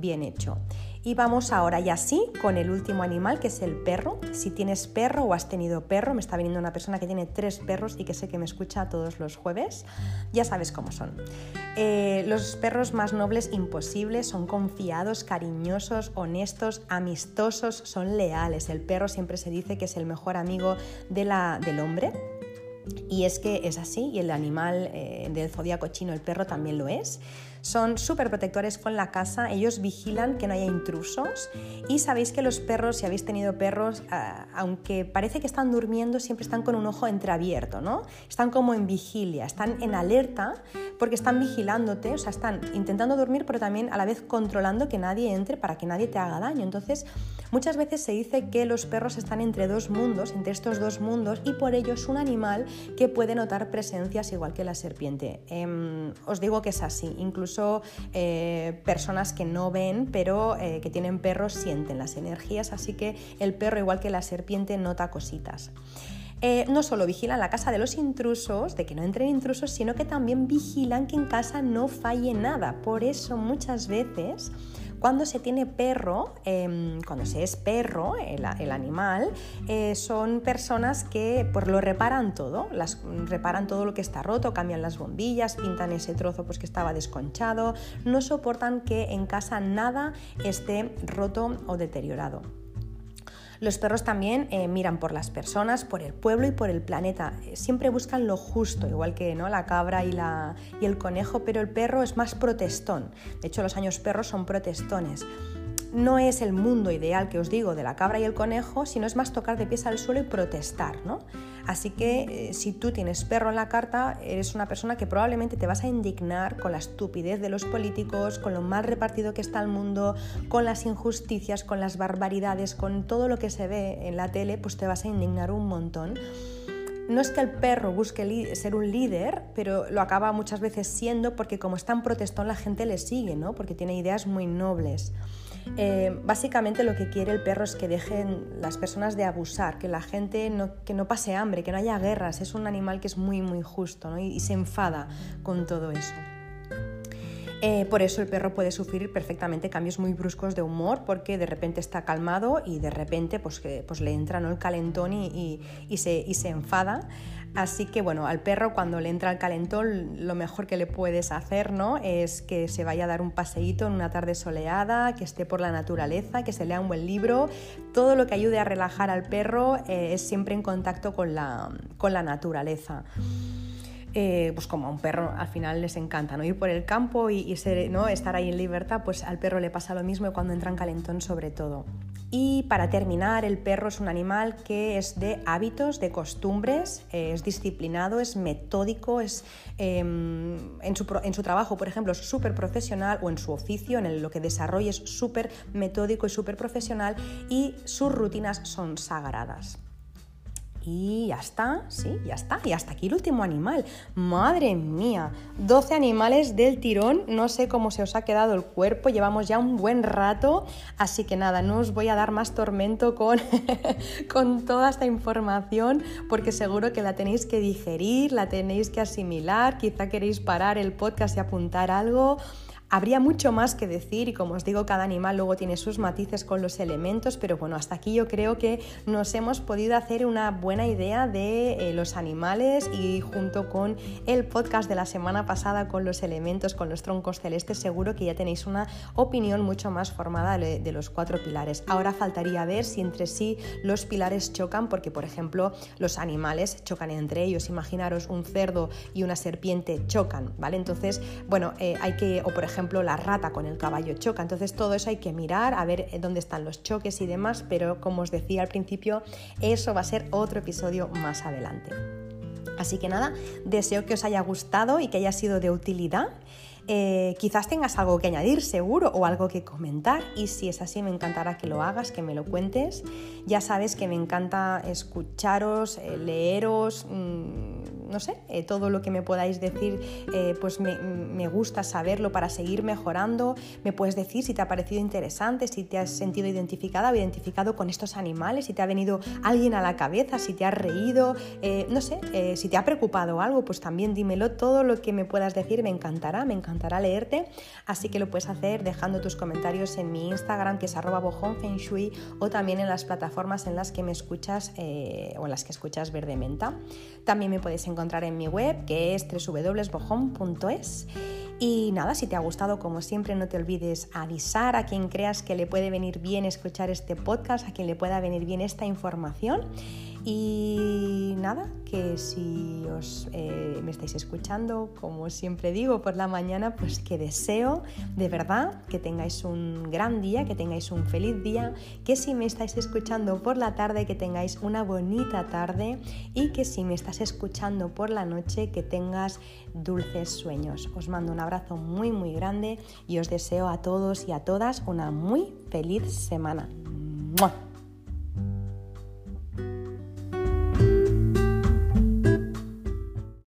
bien hecho. Y vamos ahora ya sí con el último animal que es el perro. Si tienes perro o has tenido perro, me está viniendo una persona que tiene tres perros y que sé que me escucha todos los jueves, ya sabes cómo son. Eh, los perros más nobles imposibles son confiados, cariñosos, honestos, amistosos, son leales. El perro siempre se dice que es el mejor amigo de la, del hombre. Y es que es así, y el animal eh, del zodiaco chino, el perro, también lo es. Son súper protectores con la casa, ellos vigilan que no haya intrusos y sabéis que los perros, si habéis tenido perros, ah, aunque parece que están durmiendo, siempre están con un ojo entreabierto, ¿no? Están como en vigilia, están en alerta porque están vigilándote, o sea, están intentando dormir, pero también a la vez controlando que nadie entre para que nadie te haga daño. Entonces, muchas veces se dice que los perros están entre dos mundos, entre estos dos mundos, y por ello es un animal que puede notar presencias igual que la serpiente. Em, os digo que es así, incluso eh, personas que no ven, pero eh, que tienen perros sienten las energías, así que el perro, igual que la serpiente, nota cositas. Eh, no solo vigilan la casa de los intrusos, de que no entren intrusos, sino que también vigilan que en casa no falle nada. Por eso muchas veces cuando se tiene perro, em, cuando se es perro, el, animal, eh, son personas que pues, lo reparan todo, las, reparan todo lo que está roto, cambian las bombillas, pintan ese trozo pues, que estaba desconchado, no soportan que en casa nada esté roto o deteriorado. Los perros también eh, miran por las personas, por el pueblo y por el planeta. Siempre buscan lo justo, igual que ¿no? la cabra y, la, y el conejo, pero el perro es más protestón. De hecho, los años perros son protestones no es el mundo ideal que os digo de la cabra y el conejo, sino es más tocar de pies al suelo y protestar, ¿no? Así que eh, si tú tienes perro en la carta, eres una persona que probablemente te vas a indignar con la estupidez de los políticos, con lo mal repartido que está el mundo, con las injusticias, con las barbaridades, con todo lo que se ve en la tele, pues te vas a indignar un montón. No es que el perro busque ser un líder, pero lo acaba muchas veces siendo porque como está en protestón la gente le sigue, ¿no? Porque tiene ideas muy nobles. Eh, básicamente lo que quiere el perro es que dejen las personas de abusar, que la gente no, que no pase hambre, que no haya guerras. Es un animal que es muy, muy justo y, se enfada con todo eso. Eh, por eso el perro puede sufrir perfectamente cambios muy bruscos de humor porque de repente está calmado y de repente pues, pues le entra ¿no? el calentón y, se, y se enfada. Así que bueno, al perro cuando le entra el calentón lo mejor que le puedes hacer ¿no? es que se vaya a dar un paseíto en una tarde soleada, que esté por la naturaleza, que se lea un buen libro. Todo lo que ayude a relajar al perro eh, es siempre en contacto con la, con la naturaleza. Eh, pues como a un perro al final les encanta ¿no? ir por el campo y, ¿no? estar ahí en libertad, pues al perro le pasa lo mismo cuando entra en calentón sobre todo. Y para terminar, el perro es un animal que es de hábitos, de costumbres, eh, es disciplinado, es metódico, es em, en, su, en, su, trabajo, por ejemplo, es súper profesional o en su oficio, en lo que desarrolla es súper metódico y súper profesional y sus rutinas son sagradas. Y ya está, sí, ya está. Y hasta aquí el último animal. Madre mía, 12 animales del tirón. No sé cómo se os ha quedado el cuerpo. Llevamos ya un buen rato. Así que nada, no os voy a dar más tormento con, con toda esta información porque seguro que la tenéis que digerir, la tenéis que asimilar. Quizá queréis parar el podcast y apuntar algo. Habría mucho más que decir y como os digo, cada animal luego tiene sus matices con los elementos, pero bueno, hasta aquí yo creo que nos hemos podido hacer una buena idea de eh, los animales y junto con el podcast de la semana pasada con los elementos, con los troncos celestes, seguro que ya tenéis una opinión mucho más formada de, los cuatro pilares. Ahora faltaría ver si entre sí los pilares chocan, porque por ejemplo los animales chocan entre ellos. Imaginaros un cerdo y una serpiente chocan, ¿vale? Entonces, bueno, eh, hay que, o por ejemplo, ejemplo, la rata con el caballo choca. Entonces todo eso hay que mirar, a ver eh, dónde están los choques y demás, pero como os decía al principio, eso va a ser otro episodio más adelante. Así que nada, deseo que os haya gustado y que haya sido de utilidad. Eh, quizás tengas algo que añadir, seguro, o algo que comentar. Y si es así, me encantará que lo hagas, que me lo cuentes. Ya sabes que me encanta escucharos, eh, leeros. Mm, no sé, eh, todo lo que me podáis decir, pues me, gusta saberlo para seguir mejorando. Me puedes decir si te ha parecido interesante, si te has sentido identificada o identificado con estos animales, si te ha venido alguien a la cabeza, si te has reído, no sé, si te ha preocupado algo, pues también dímelo. Todo lo que me puedas decir me encantará, me encantará leerte. Así que lo puedes hacer dejando tus comentarios en mi Instagram, que es arroba bojonfengshui, o también en las plataformas en las que me escuchas o en las que escuchas Verde Menta. También me puedes encontrar encontrar en mi web que es www.bojón.es. Y nada, si te ha gustado, como siempre, no te olvides avisar a quien creas que le puede venir bien escuchar este podcast, a quien le pueda venir bien esta información. Y nada, que si os eh, me estáis escuchando, como siempre digo, por la mañana, pues que deseo de verdad que tengáis un gran día, que tengáis un feliz día, que si me estáis escuchando por la tarde, que tengáis una bonita tarde y que si me estás escuchando por la noche, que tengas dulces sueños. Os mando un abrazo muy muy grande y os deseo a todos y a todas una muy feliz semana.